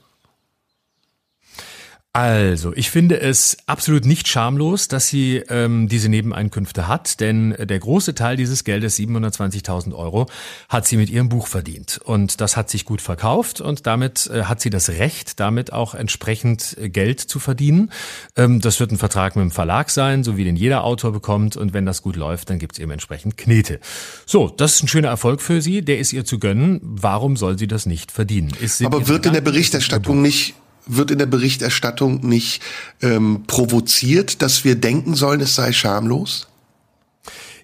Also, ich finde es absolut nicht schamlos, dass sie ähm, diese Nebeneinkünfte hat, denn der große Teil dieses Geldes, 720.000 Euro, hat sie mit ihrem Buch verdient. Und das hat sich gut verkauft und damit äh, hat sie das Recht, damit auch entsprechend äh, Geld zu verdienen. Ähm, das wird ein Vertrag mit dem Verlag sein, so wie den jeder Autor bekommt. Und wenn das gut läuft, dann gibt es eben entsprechend Knete. So, das ist ein schöner Erfolg für sie, der ist ihr zu gönnen. Warum soll sie das nicht verdienen? Aber wird in der Berichterstattung nicht wird in der Berichterstattung nicht ähm, provoziert, dass wir denken sollen, es sei schamlos?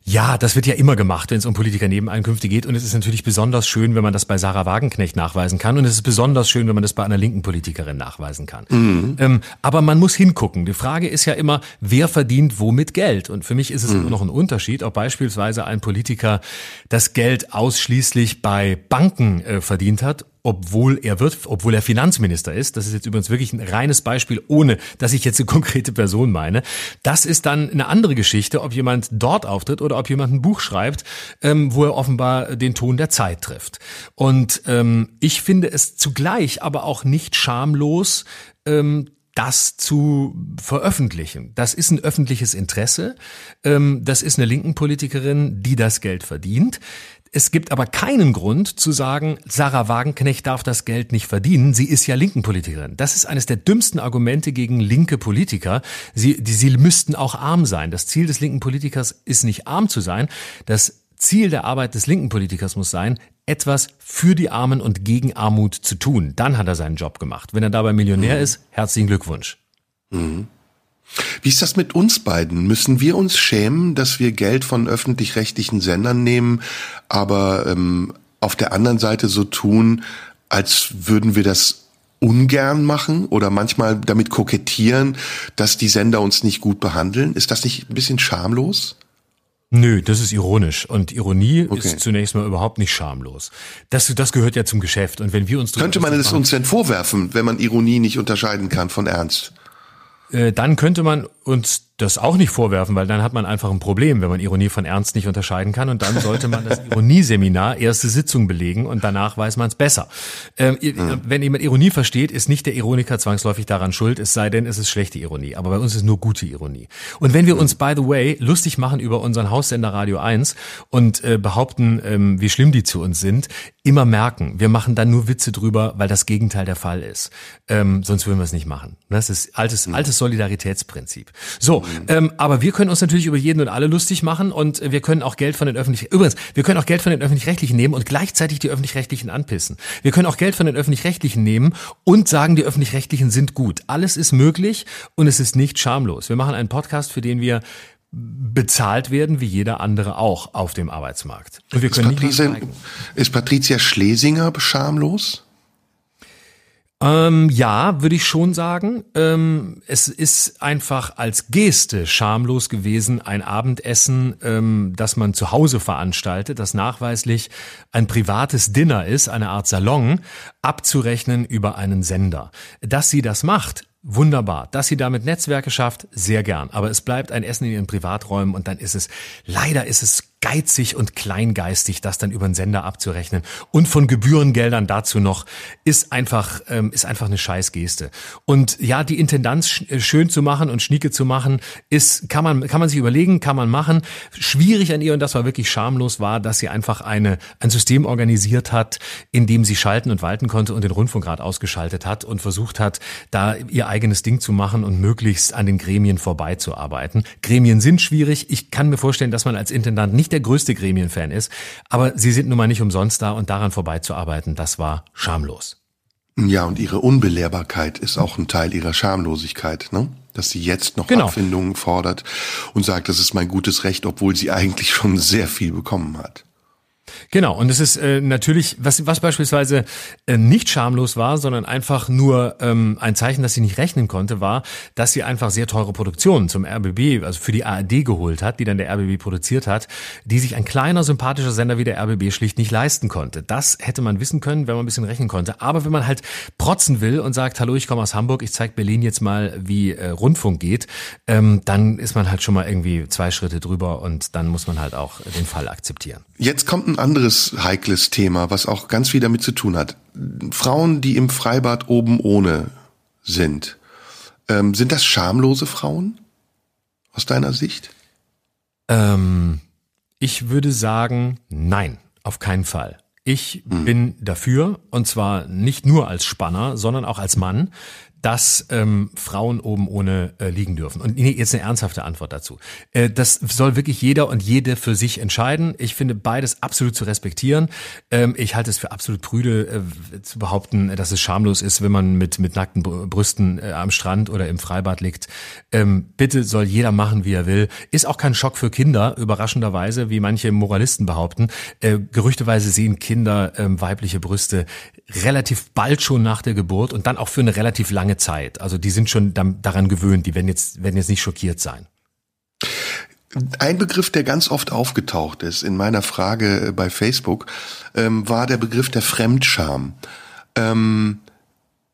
Ja, das wird ja immer gemacht, wenn es um Politiker-Nebeneinkünfte geht. Und es ist natürlich besonders schön, wenn man das bei Sarah Wagenknecht nachweisen kann. Und es ist besonders schön, wenn man das bei einer linken Politikerin nachweisen kann. Mhm. Ähm, aber man muss hingucken. Die Frage ist ja immer, wer verdient womit Geld? Und für mich ist es mhm. immer noch ein Unterschied, ob beispielsweise ein Politiker das Geld ausschließlich bei Banken äh, verdient hat obwohl er wird, obwohl er Finanzminister ist. Das ist jetzt übrigens wirklich ein reines Beispiel, ohne dass ich jetzt eine (laughs) konkrete Person meine. Das ist dann eine andere Geschichte, ob jemand dort auftritt oder ob jemand ein Buch schreibt, ähm, wo er offenbar den Ton der Zeit trifft. Und ähm, ich finde es zugleich aber auch nicht schamlos, ähm, das zu veröffentlichen. Das ist ein öffentliches Interesse. Ähm, das ist eine linken Politikerin, die das Geld verdient. Es gibt aber keinen Grund zu sagen, Sarah Wagenknecht darf das Geld nicht verdienen. Sie ist ja linken Politikerin. Das ist eines der dümmsten Argumente gegen linke Politiker. Sie, die, sie müssten auch arm sein. Das Ziel des linken Politikers ist nicht arm zu sein. Das Ziel der Arbeit des linken Politikers muss sein, etwas für die Armen und gegen Armut zu tun. Dann hat er seinen Job gemacht. Wenn er dabei Millionär mhm. ist, herzlichen Glückwunsch. Mhm. Wie ist das mit uns beiden? Müssen wir uns schämen, dass wir Geld von öffentlich-rechtlichen Sendern nehmen, aber ähm, auf der anderen Seite so tun, als würden wir das ungern machen oder manchmal damit kokettieren, dass die Sender uns nicht gut behandeln? Ist das nicht ein bisschen schamlos? Nö, das ist ironisch. Und Ironie okay. ist zunächst mal überhaupt nicht schamlos. Das, das gehört ja zum Geschäft. Und wenn wir uns könnte man es uns denn vorwerfen, wenn man Ironie nicht unterscheiden kann von Ernst? Äh, dann könnte man uns das auch nicht vorwerfen, weil dann hat man einfach ein Problem, wenn man Ironie von Ernst nicht unterscheiden kann. Und dann sollte man das (laughs) Ironieseminar erste Sitzung belegen und danach weiß man es besser. Ähm, mhm. Wenn jemand Ironie versteht, ist nicht der Ironiker zwangsläufig daran schuld, es sei denn, es ist schlechte Ironie. Aber bei uns ist nur gute Ironie. Und wenn wir uns, by the way, lustig machen über unseren Haussender Radio 1 und äh, behaupten, ähm, wie schlimm die zu uns sind, immer merken, wir machen dann nur Witze drüber, weil das Gegenteil der Fall ist. Ähm, sonst würden wir es nicht machen. Das ist altes, altes Solidaritätsprinzip. So, mhm. ähm, aber wir können uns natürlich über jeden und alle lustig machen und wir können auch Geld von den öffentlichen, übrigens, wir können auch Geld von den öffentlich-rechtlichen nehmen und gleichzeitig die öffentlich-rechtlichen anpissen. Wir können auch Geld von den öffentlich-rechtlichen nehmen und sagen, die öffentlich-rechtlichen sind gut. Alles ist möglich und es ist nicht schamlos. Wir machen einen Podcast, für den wir bezahlt werden, wie jeder andere auch auf dem Arbeitsmarkt. Und wir können ist, Patricia, ist Patricia Schlesinger schamlos? Ähm, ja, würde ich schon sagen. Ähm, es ist einfach als Geste schamlos gewesen, ein Abendessen, ähm, das man zu Hause veranstaltet, das nachweislich ein privates Dinner ist, eine Art Salon, abzurechnen über einen Sender. Dass sie das macht, Wunderbar. Dass sie damit Netzwerke schafft, sehr gern. Aber es bleibt ein Essen in ihren Privaträumen und dann ist es, leider ist es geizig und kleingeistig, das dann über den Sender abzurechnen. Und von Gebührengeldern dazu noch, ist einfach, ähm, ist einfach eine Scheißgeste. Und ja, die Intendanz äh, schön zu machen und schnieke zu machen, ist, kann man, kann man sich überlegen, kann man machen. Schwierig an ihr, und das war wirklich schamlos, war, dass sie einfach eine, ein System organisiert hat, in dem sie schalten und walten konnte und den Rundfunkrat ausgeschaltet hat und versucht hat, da ihr eigenes Ding zu machen und möglichst an den Gremien vorbeizuarbeiten. Gremien sind schwierig. Ich kann mir vorstellen, dass man als Intendant nicht der größte Gremienfan ist, aber sie sind nun mal nicht umsonst da und daran vorbeizuarbeiten, das war schamlos. Ja, und ihre Unbelehrbarkeit ist auch ein Teil ihrer Schamlosigkeit, ne? Dass sie jetzt noch genau. Abfindungen fordert und sagt, das ist mein gutes Recht, obwohl sie eigentlich schon sehr viel bekommen hat. Genau, und es ist äh, natürlich, was, was beispielsweise äh, nicht schamlos war, sondern einfach nur ähm, ein Zeichen, dass sie nicht rechnen konnte, war, dass sie einfach sehr teure Produktionen zum RBB, also für die ARD geholt hat, die dann der RBB produziert hat, die sich ein kleiner, sympathischer Sender wie der RBB schlicht nicht leisten konnte. Das hätte man wissen können, wenn man ein bisschen rechnen konnte. Aber wenn man halt protzen will und sagt, hallo, ich komme aus Hamburg, ich zeige Berlin jetzt mal, wie äh, Rundfunk geht, ähm, dann ist man halt schon mal irgendwie zwei Schritte drüber und dann muss man halt auch den Fall akzeptieren. Jetzt kommt ein anderes heikles Thema, was auch ganz viel damit zu tun hat. Frauen, die im Freibad oben ohne sind, ähm, sind das schamlose Frauen aus deiner Sicht? Ähm, ich würde sagen, nein, auf keinen Fall. Ich hm. bin dafür, und zwar nicht nur als Spanner, sondern auch als Mann, dass ähm, Frauen oben ohne äh, liegen dürfen. Und nee, jetzt eine ernsthafte Antwort dazu. Äh, das soll wirklich jeder und jede für sich entscheiden. Ich finde beides absolut zu respektieren. Ähm, ich halte es für absolut prüde äh, zu behaupten, dass es schamlos ist, wenn man mit mit nackten Brüsten äh, am Strand oder im Freibad liegt. Ähm, bitte soll jeder machen, wie er will. Ist auch kein Schock für Kinder, überraschenderweise, wie manche Moralisten behaupten. Äh, gerüchteweise sehen Kinder äh, weibliche Brüste relativ bald schon nach der Geburt und dann auch für eine relativ lange Zeit. Also die sind schon daran gewöhnt, die werden jetzt, werden jetzt nicht schockiert sein. Ein Begriff, der ganz oft aufgetaucht ist in meiner Frage bei Facebook, ähm, war der Begriff der Fremdscham. Ähm,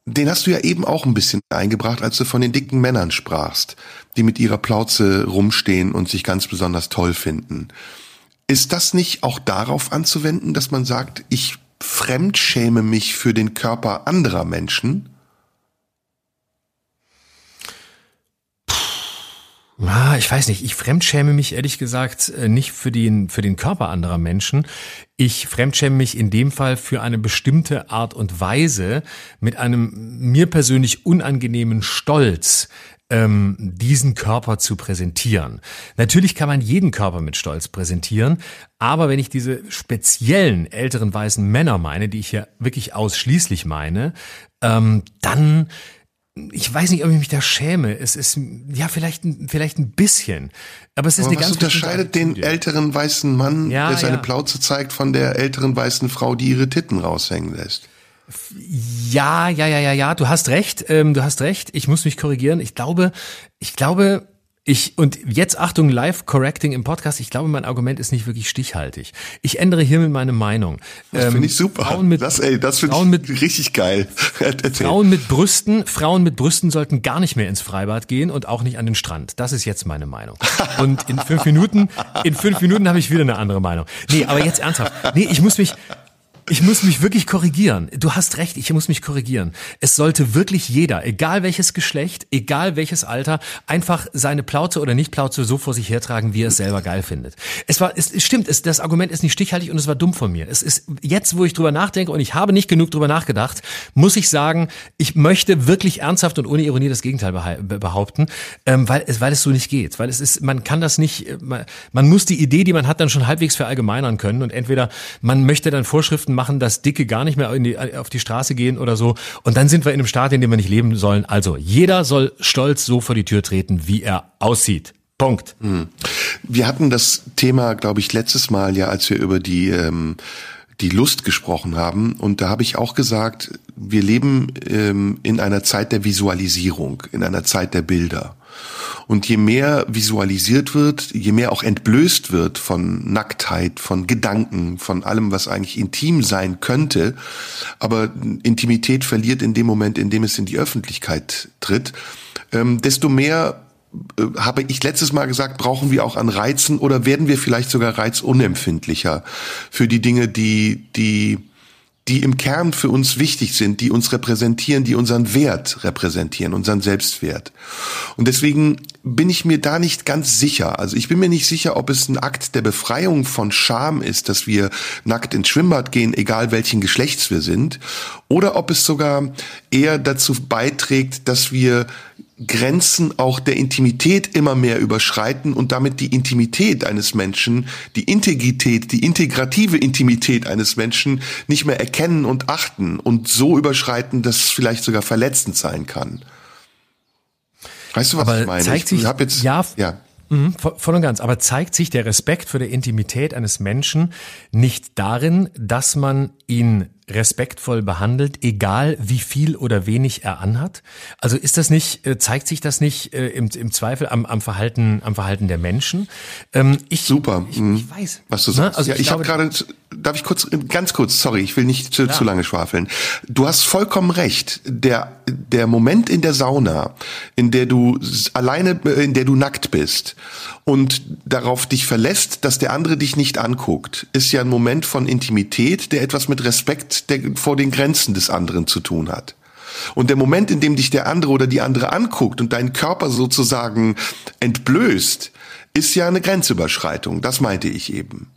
den hast du ja eben auch ein bisschen eingebracht, als du von den dicken Männern sprachst, die mit ihrer Plauze rumstehen und sich ganz besonders toll finden. Ist das nicht auch darauf anzuwenden, dass man sagt, ich fremdschäme mich für den Körper anderer Menschen? Ah, ich weiß nicht, ich fremdschäme mich ehrlich gesagt äh, nicht für den, für den Körper anderer Menschen. Ich fremdschäme mich in dem Fall für eine bestimmte Art und Weise mit einem mir persönlich unangenehmen Stolz, ähm, diesen Körper zu präsentieren. Natürlich kann man jeden Körper mit Stolz präsentieren, aber wenn ich diese speziellen älteren weißen Männer meine, die ich hier wirklich ausschließlich meine, ähm, dann ich weiß nicht, ob ich mich da schäme. Es ist ja vielleicht vielleicht ein bisschen, aber es ist aber eine was ganz unterscheidet den älteren weißen Mann, ja, der seine ja. Plauze zeigt, von der älteren weißen Frau, die ihre Titten raushängen lässt? Ja, ja, ja, ja, ja, du hast recht, ähm, du hast recht. Ich muss mich korrigieren. Ich glaube, ich glaube, ich, und jetzt Achtung, live correcting im Podcast. Ich glaube, mein Argument ist nicht wirklich stichhaltig. Ich ändere hiermit meine Meinung. Das ähm, finde ich super. Frauen mit, das, ey, das finde ich mit, richtig geil. (laughs) Frauen mit Brüsten, Frauen mit Brüsten sollten gar nicht mehr ins Freibad gehen und auch nicht an den Strand. Das ist jetzt meine Meinung. Und in fünf Minuten, in fünf Minuten habe ich wieder eine andere Meinung. Nee, aber jetzt ernsthaft. Nee, ich muss mich, ich muss mich wirklich korrigieren. Du hast recht, ich muss mich korrigieren. Es sollte wirklich jeder, egal welches Geschlecht, egal welches Alter, einfach seine Plauze oder nicht Plauze so vor sich hertragen, wie er es selber geil findet. Es war, es, es stimmt, es, das Argument ist nicht stichhaltig und es war dumm von mir. Es ist jetzt, wo ich drüber nachdenke und ich habe nicht genug drüber nachgedacht, muss ich sagen, ich möchte wirklich ernsthaft und ohne Ironie das Gegenteil behaupten, ähm, weil es, weil es so nicht geht, weil es ist, man kann das nicht, äh, man, man muss die Idee, die man hat, dann schon halbwegs verallgemeinern können und entweder man möchte dann Vorschriften machen, dass Dicke gar nicht mehr die, auf die Straße gehen oder so. Und dann sind wir in einem Staat, in dem wir nicht leben sollen. Also jeder soll stolz so vor die Tür treten, wie er aussieht. Punkt. Hm. Wir hatten das Thema, glaube ich, letztes Mal ja, als wir über die ähm, die Lust gesprochen haben. Und da habe ich auch gesagt, wir leben ähm, in einer Zeit der Visualisierung, in einer Zeit der Bilder. Und je mehr visualisiert wird, je mehr auch entblößt wird von Nacktheit, von Gedanken, von allem, was eigentlich intim sein könnte, aber Intimität verliert in dem Moment, in dem es in die Öffentlichkeit tritt, ähm, desto mehr äh, habe ich letztes Mal gesagt, brauchen wir auch an Reizen oder werden wir vielleicht sogar reizunempfindlicher für die Dinge, die, die die im Kern für uns wichtig sind, die uns repräsentieren, die unseren Wert repräsentieren, unseren Selbstwert. Und deswegen bin ich mir da nicht ganz sicher. Also ich bin mir nicht sicher, ob es ein Akt der Befreiung von Scham ist, dass wir nackt ins Schwimmbad gehen, egal welchen Geschlechts wir sind, oder ob es sogar eher dazu beiträgt, dass wir Grenzen auch der Intimität immer mehr überschreiten und damit die Intimität eines Menschen, die Integrität, die integrative Intimität eines Menschen nicht mehr erkennen und achten und so überschreiten, dass es vielleicht sogar verletzend sein kann. Weißt du, was Aber ich meine? Zeigt sich, ich hab jetzt, ja, ja. Mhm, voll und ganz. Aber zeigt sich der Respekt für die Intimität eines Menschen nicht darin, dass man ihn respektvoll behandelt, egal wie viel oder wenig er anhat? Also ist das nicht, äh, zeigt sich das nicht äh, im, im Zweifel am, am Verhalten, am Verhalten der Menschen? Ähm, ich, Super. Ich, ich mhm. weiß. Was du sagst. Also ja, ich, ich habe gerade, darf ich kurz, ganz kurz, sorry, ich will nicht zu, zu lange schwafeln. Du hast vollkommen recht. Der, der Moment in der Sauna, in der du alleine, äh, in der du nackt bist und darauf dich verlässt, dass der andere dich nicht anguckt, ist ja ein Moment von Intimität, der etwas mit Respekt der, vor den Grenzen des anderen zu tun hat. Und der Moment, in dem dich der andere oder die andere anguckt und deinen Körper sozusagen entblößt, ist ja eine Grenzüberschreitung. Das meinte ich eben.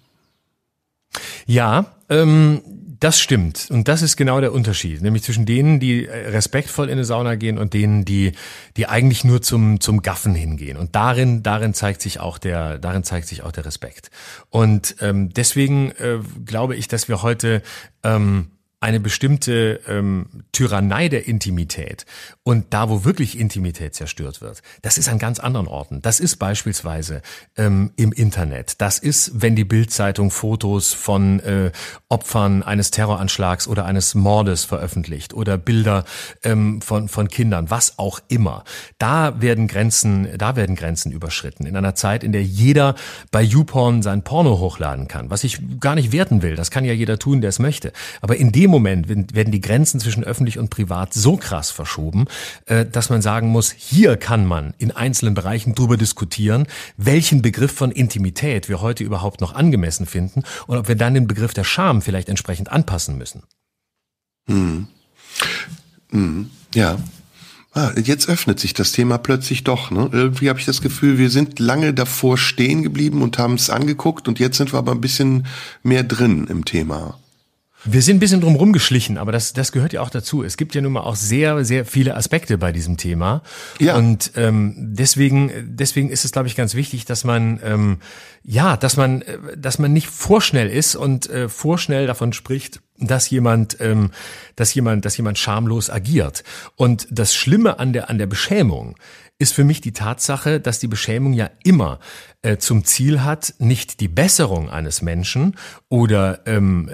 Ja, ähm, das stimmt. Und das ist genau der Unterschied. Nämlich zwischen denen, die äh, respektvoll in eine Sauna gehen und denen, die, die eigentlich nur zum, zum Gaffen hingehen. Und darin, darin zeigt sich auch der, darin zeigt sich auch der Respekt. Und ähm, deswegen äh, glaube ich, dass wir heute ähm, eine bestimmte ähm, Tyrannei der Intimität und da, wo wirklich Intimität zerstört wird, das ist an ganz anderen Orten. Das ist beispielsweise ähm, im Internet. Das ist, wenn die Bildzeitung Fotos von äh, Opfern eines Terroranschlags oder eines Mordes veröffentlicht oder Bilder ähm, von von Kindern, was auch immer. Da werden Grenzen, da werden Grenzen überschritten. In einer Zeit, in der jeder bei YouPorn sein Porno hochladen kann, was ich gar nicht werten will. Das kann ja jeder tun, der es möchte. Aber in dem Moment werden die Grenzen zwischen öffentlich und privat so krass verschoben, äh, dass man sagen muss, hier kann man in einzelnen Bereichen drüber diskutieren, welchen Begriff von Intimität wir heute überhaupt noch angemessen finden und ob wir dann den Begriff der Scham vielleicht entsprechend anpassen müssen. Hm. Hm. Ja, Ah, jetzt öffnet sich das Thema plötzlich doch. Ne? Irgendwie habe ich das Gefühl, wir sind lange davor stehen geblieben und haben es angeguckt und jetzt sind wir aber ein bisschen mehr drin im Thema. Wir sind ein bisschen drum rumgeschlichen, aber das, das gehört ja auch dazu. Es gibt ja nun mal auch sehr, sehr viele Aspekte bei diesem Thema. Ja. Und ähm, deswegen, deswegen ist es, glaube ich, ganz wichtig, dass man ähm, ja, dass man, äh, dass man nicht vorschnell ist und äh, vorschnell davon spricht, dass jemand, ähm, dass jemand, dass jemand schamlos agiert. Und das Schlimme an der an der Beschämung ist für mich die Tatsache, dass die Beschämung ja immer äh, zum Ziel hat, nicht die Besserung eines Menschen oder ähm,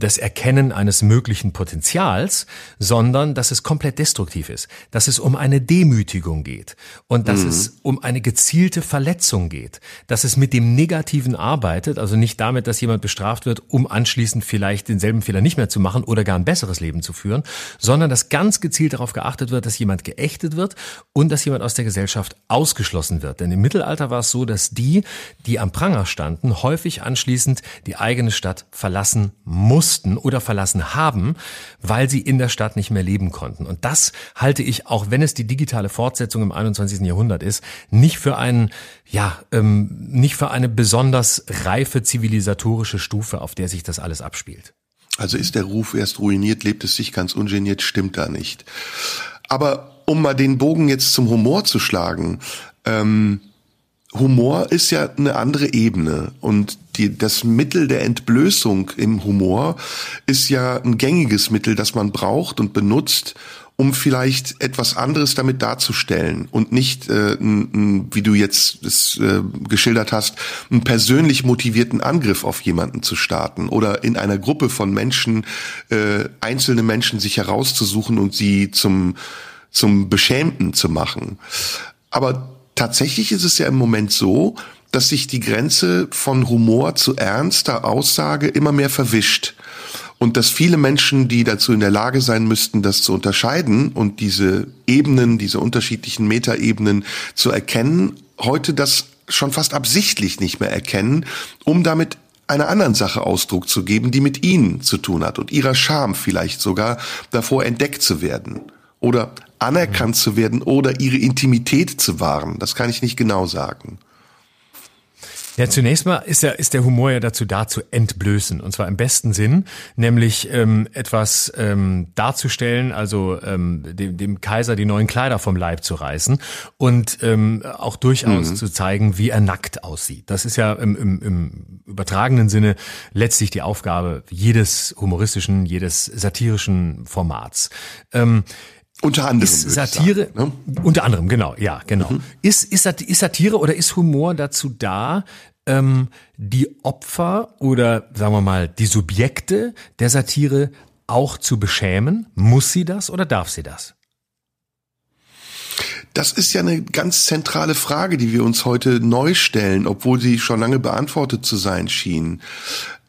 das Erkennen eines möglichen Potenzials, sondern dass es komplett destruktiv ist, dass es um eine Demütigung geht und dass mhm. es um eine gezielte Verletzung geht, dass es mit dem Negativen arbeitet, also nicht damit, dass jemand bestraft wird, um anschließend vielleicht denselben Fehler nicht mehr zu machen oder gar ein besseres Leben zu führen, sondern dass ganz gezielt darauf geachtet wird, dass jemand geächtet wird und dass jemand aus der Gesellschaft ausgeschlossen wird. Denn im Mittelalter war es so, dass die, die am Pranger standen, häufig anschließend die eigene Stadt verlassen mussten oder verlassen haben, weil sie in der Stadt nicht mehr leben konnten. Und das halte ich, auch wenn es die digitale Fortsetzung im 21. Jahrhundert ist, nicht für einen, ja, ähm, nicht für eine besonders reife zivilisatorische Stufe, auf der sich das alles abspielt. Also ist der Ruf erst ruiniert, lebt es sich ganz ungeniert, stimmt da nicht. Aber um mal den Bogen jetzt zum Humor zu schlagen, ähm, Humor ist ja eine andere Ebene und die, das Mittel der Entblößung im Humor ist ja ein gängiges Mittel, das man braucht und benutzt, um vielleicht etwas anderes damit darzustellen und nicht, äh, n, wie du jetzt es äh, geschildert hast, einen persönlich motivierten Angriff auf jemanden zu starten oder in einer Gruppe von Menschen äh, einzelne Menschen sich herauszusuchen und sie zum zum Beschämten zu machen. Aber tatsächlich ist es ja im Moment so, dass sich die Grenze von Humor zu ernster Aussage immer mehr verwischt. Und dass viele Menschen, die dazu in der Lage sein müssten, das zu unterscheiden und diese Ebenen, diese unterschiedlichen Metaebenen zu erkennen, heute das schon fast absichtlich nicht mehr erkennen, um damit einer anderen Sache Ausdruck zu geben, die mit ihnen zu tun hat und ihrer Scham vielleicht sogar davor entdeckt zu werden oder anerkannt zu werden oder ihre Intimität zu wahren. Das kann ich nicht genau sagen. Ja, zunächst mal ist, ja, ist der Humor ja dazu da, zu entblößen. Und zwar im besten Sinn, nämlich ähm, etwas ähm, darzustellen, also ähm, dem, dem Kaiser die neuen Kleider vom Leib zu reißen und ähm, auch durchaus mhm. zu zeigen, wie er nackt aussieht. Das ist ja im, im, im übertragenen Sinne letztlich die Aufgabe jedes humoristischen, jedes satirischen Formats. Ähm, Unter anderem. Ist Satire, sagen, ne? unter anderem, genau, ja, genau. Mhm. Ist, ist, ist Satire oder ist Humor dazu da, ähm, die Opfer oder sagen wir mal die Subjekte der Satire auch zu beschämen? Muss sie das oder darf sie das? Das ist ja eine ganz zentrale Frage, die wir uns heute neu stellen, obwohl sie schon lange beantwortet zu sein schien.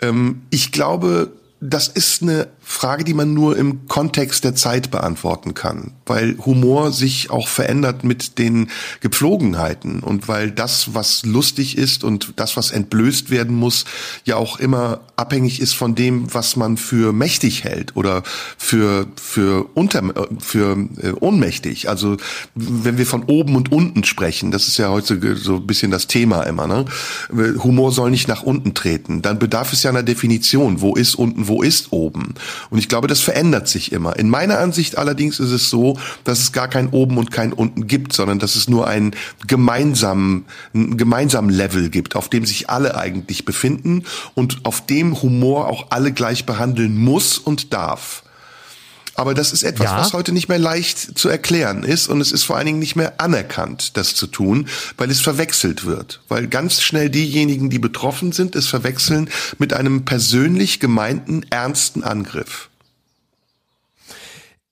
Ähm, ich glaube, das ist eine Frage, die man nur im Kontext der Zeit beantworten kann, weil Humor sich auch verändert mit den Gepflogenheiten und weil das, was lustig ist und das, was entblößt werden muss, ja auch immer abhängig ist von dem, was man für mächtig hält oder für für unter für äh, ohnmächtig. Also wenn wir von oben und unten sprechen, das ist ja heute so ein bisschen das Thema immer. Ne? Humor soll nicht nach unten treten. Dann bedarf es ja einer Definition. Wo ist unten? Wo ist oben? Und ich glaube, das verändert sich immer. In meiner Ansicht allerdings ist es so, dass es gar kein oben und kein unten gibt, sondern dass es nur einen gemeinsamen, einen gemeinsamen Level gibt, auf dem sich alle eigentlich befinden und auf dem Humor auch alle gleich behandeln muss und darf. Aber das ist etwas, ja. was heute nicht mehr leicht zu erklären ist und es ist vor allen Dingen nicht mehr anerkannt, das zu tun, weil es verwechselt wird. Weil ganz schnell diejenigen, die betroffen sind, es verwechseln mit einem persönlich gemeinten, ernsten Angriff.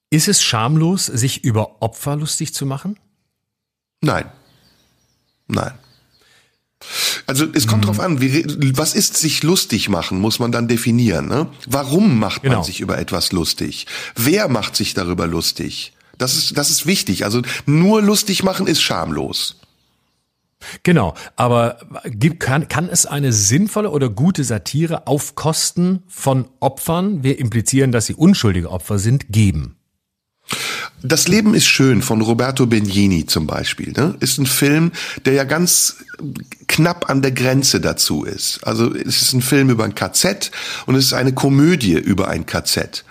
Ist es schamlos, sich über Opfer lustig zu machen? Nein. Nein. Also es kommt mhm. drauf an, wie, was ist sich lustig machen, muss man dann definieren. Ne? Warum macht genau. man sich über etwas lustig? Wer macht sich darüber lustig? Das ist, das ist wichtig. Also nur lustig machen ist schamlos. Genau, aber kann, kann es eine sinnvolle oder gute Satire auf Kosten von Opfern, wir implizieren, dass sie unschuldige Opfer sind, geben? Das Leben ist schön von Roberto Benigni zum Beispiel. Ne? Ist ein Film, der ja ganz knapp an der Grenze dazu ist. Also es ist ein Film über ein KZ und es ist eine Komödie über ein KZ.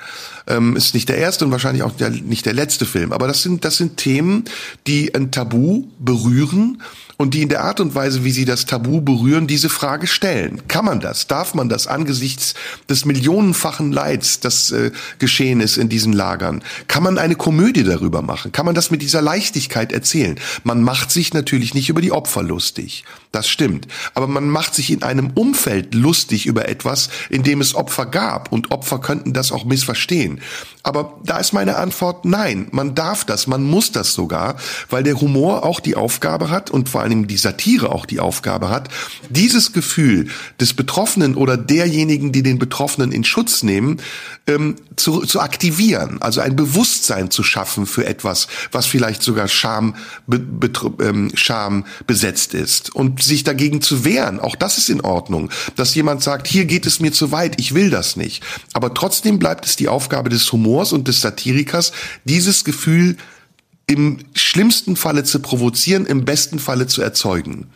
Ähm, ist nicht der erste und wahrscheinlich auch der, nicht der letzte Film. Aber das sind, das sind Themen, die ein Tabu berühren und die in der Art und Weise, wie sie das Tabu berühren, diese Frage stellen. Kann man das? Darf man das angesichts des millionenfachen Leids, das äh, geschehen ist in diesen Lagern? Kann man eine Komödie darüber machen? Kann man das mit dieser Leichtigkeit erzählen? Man macht sich natürlich nicht über die Opfer lustig. Das stimmt. Aber man macht sich in einem Umfeld lustig über etwas, in dem es Opfer gab. Und Opfer könnten das auch missverstehen. Aber da ist meine Antwort nein. Man darf das, man muss das sogar, weil der Humor auch die Aufgabe hat und vor allem die Satire auch die Aufgabe hat, dieses Gefühl des Betroffenen oder derjenigen, die den Betroffenen in Schutz nehmen, ähm, zu, zu aktivieren, also ein Bewusstsein zu schaffen für etwas, was vielleicht sogar Scham, be, ähm, Scham besetzt ist und sich dagegen zu wehren. Auch das ist in Ordnung, dass jemand sagt, hier geht es mir zu weit, ich will das nicht. Aber trotzdem bleibt es die Aufgabe des Humors und des Satirikers, dieses Gefühl im schlimmsten Falle zu provozieren, im besten Falle zu erzeugen.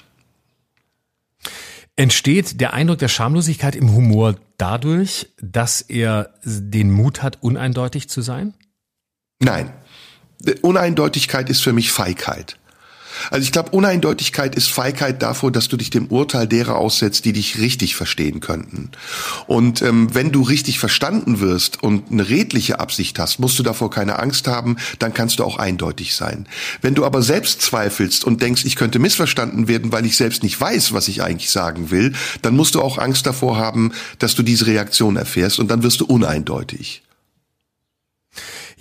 Entsteht der Eindruck der Schamlosigkeit im Humor dadurch, dass er den Mut hat, uneindeutig zu sein? Nein. Uneindeutigkeit ist für mich Feigheit. Also ich glaube, Uneindeutigkeit ist Feigheit davor, dass du dich dem Urteil derer aussetzt, die dich richtig verstehen könnten. Und ähm, wenn du richtig verstanden wirst und eine redliche Absicht hast, musst du davor keine Angst haben, dann kannst du auch eindeutig sein. Wenn du aber selbst zweifelst und denkst, ich könnte missverstanden werden, weil ich selbst nicht weiß, was ich eigentlich sagen will, dann musst du auch Angst davor haben, dass du diese Reaktion erfährst und dann wirst du uneindeutig.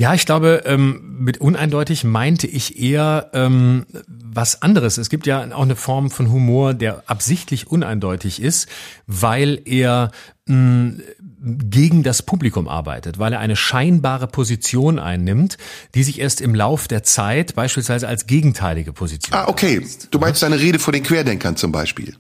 Ja, ich glaube, ähm, mit uneindeutig meinte ich eher ähm, was anderes. Es gibt ja auch eine Form von Humor, der absichtlich uneindeutig ist, weil er mh, gegen das Publikum arbeitet, weil er eine scheinbare Position einnimmt, die sich erst im Lauf der Zeit beispielsweise als gegenteilige Position. Ah, okay. Du meinst deine Rede vor den Querdenkern zum Beispiel.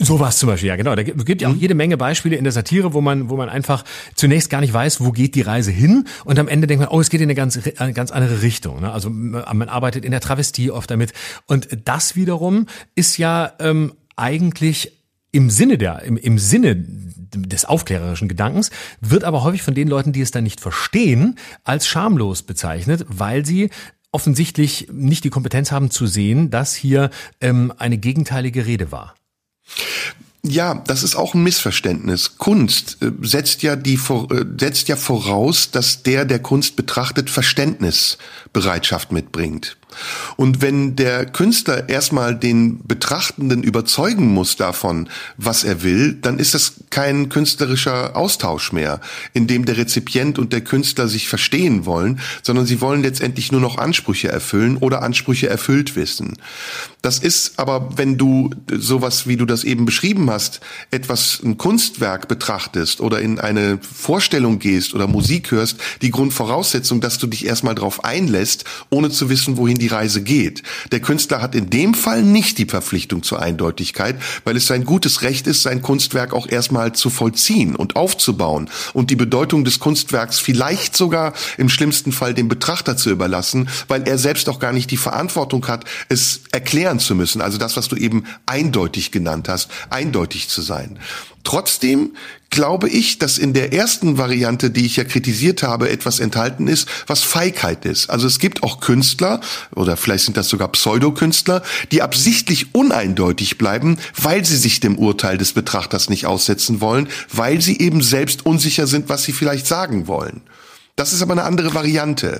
Sowas zum Beispiel, ja genau. Da gibt ja auch mhm. jede Menge Beispiele in der Satire, wo man, wo man einfach zunächst gar nicht weiß, wo geht die Reise hin und am Ende denkt man, oh, es geht in eine ganz, eine ganz andere Richtung. Ne? Also man arbeitet in der Travestie oft damit. Und das wiederum ist ja ähm, eigentlich im Sinne der, im, im Sinne des aufklärerischen Gedankens, wird aber häufig von den Leuten, die es dann nicht verstehen, als schamlos bezeichnet, weil sie offensichtlich nicht die Kompetenz haben zu sehen, dass hier ähm, eine gegenteilige Rede war. Ja, das ist auch ein Missverständnis. Kunst äh, setzt ja die äh, setzt ja voraus, dass der, der Kunst betrachtet, Verständnisbereitschaft mitbringt. Und wenn der Künstler erstmal den Betrachtenden überzeugen muss davon, was er will, dann ist das kein künstlerischer Austausch mehr, in dem der Rezipient und der Künstler sich verstehen wollen, sondern sie wollen letztendlich nur noch Ansprüche erfüllen oder Ansprüche erfüllt wissen. Das ist aber, wenn du sowas, wie du das eben beschrieben hast, etwas, ein Kunstwerk betrachtest oder in eine Vorstellung gehst oder Musik hörst, die Grundvoraussetzung, dass du dich erstmal darauf einlässt, ohne zu wissen, wohin die die Reise geht. Der Künstler hat in dem Fall nicht die Verpflichtung zur Eindeutigkeit, weil es sein gutes Recht ist, sein Kunstwerk auch erstmal zu vollziehen und aufzubauen und die Bedeutung des Kunstwerks vielleicht sogar im schlimmsten Fall dem Betrachter zu überlassen, weil er selbst auch gar nicht die Verantwortung hat, es erklären zu müssen. Also das, was du eben eindeutig genannt hast, eindeutig zu sein. Trotzdem glaube ich, dass in der ersten Variante, die ich ja kritisiert habe, etwas enthalten ist, was Feigheit ist. Also es gibt auch Künstler oder vielleicht sind das sogar Pseudokünstler, die absichtlich uneindeutig bleiben, weil sie sich dem Urteil des Betrachters nicht aussetzen wollen, weil sie eben selbst unsicher sind, was sie vielleicht sagen wollen. Das ist aber eine andere Variante.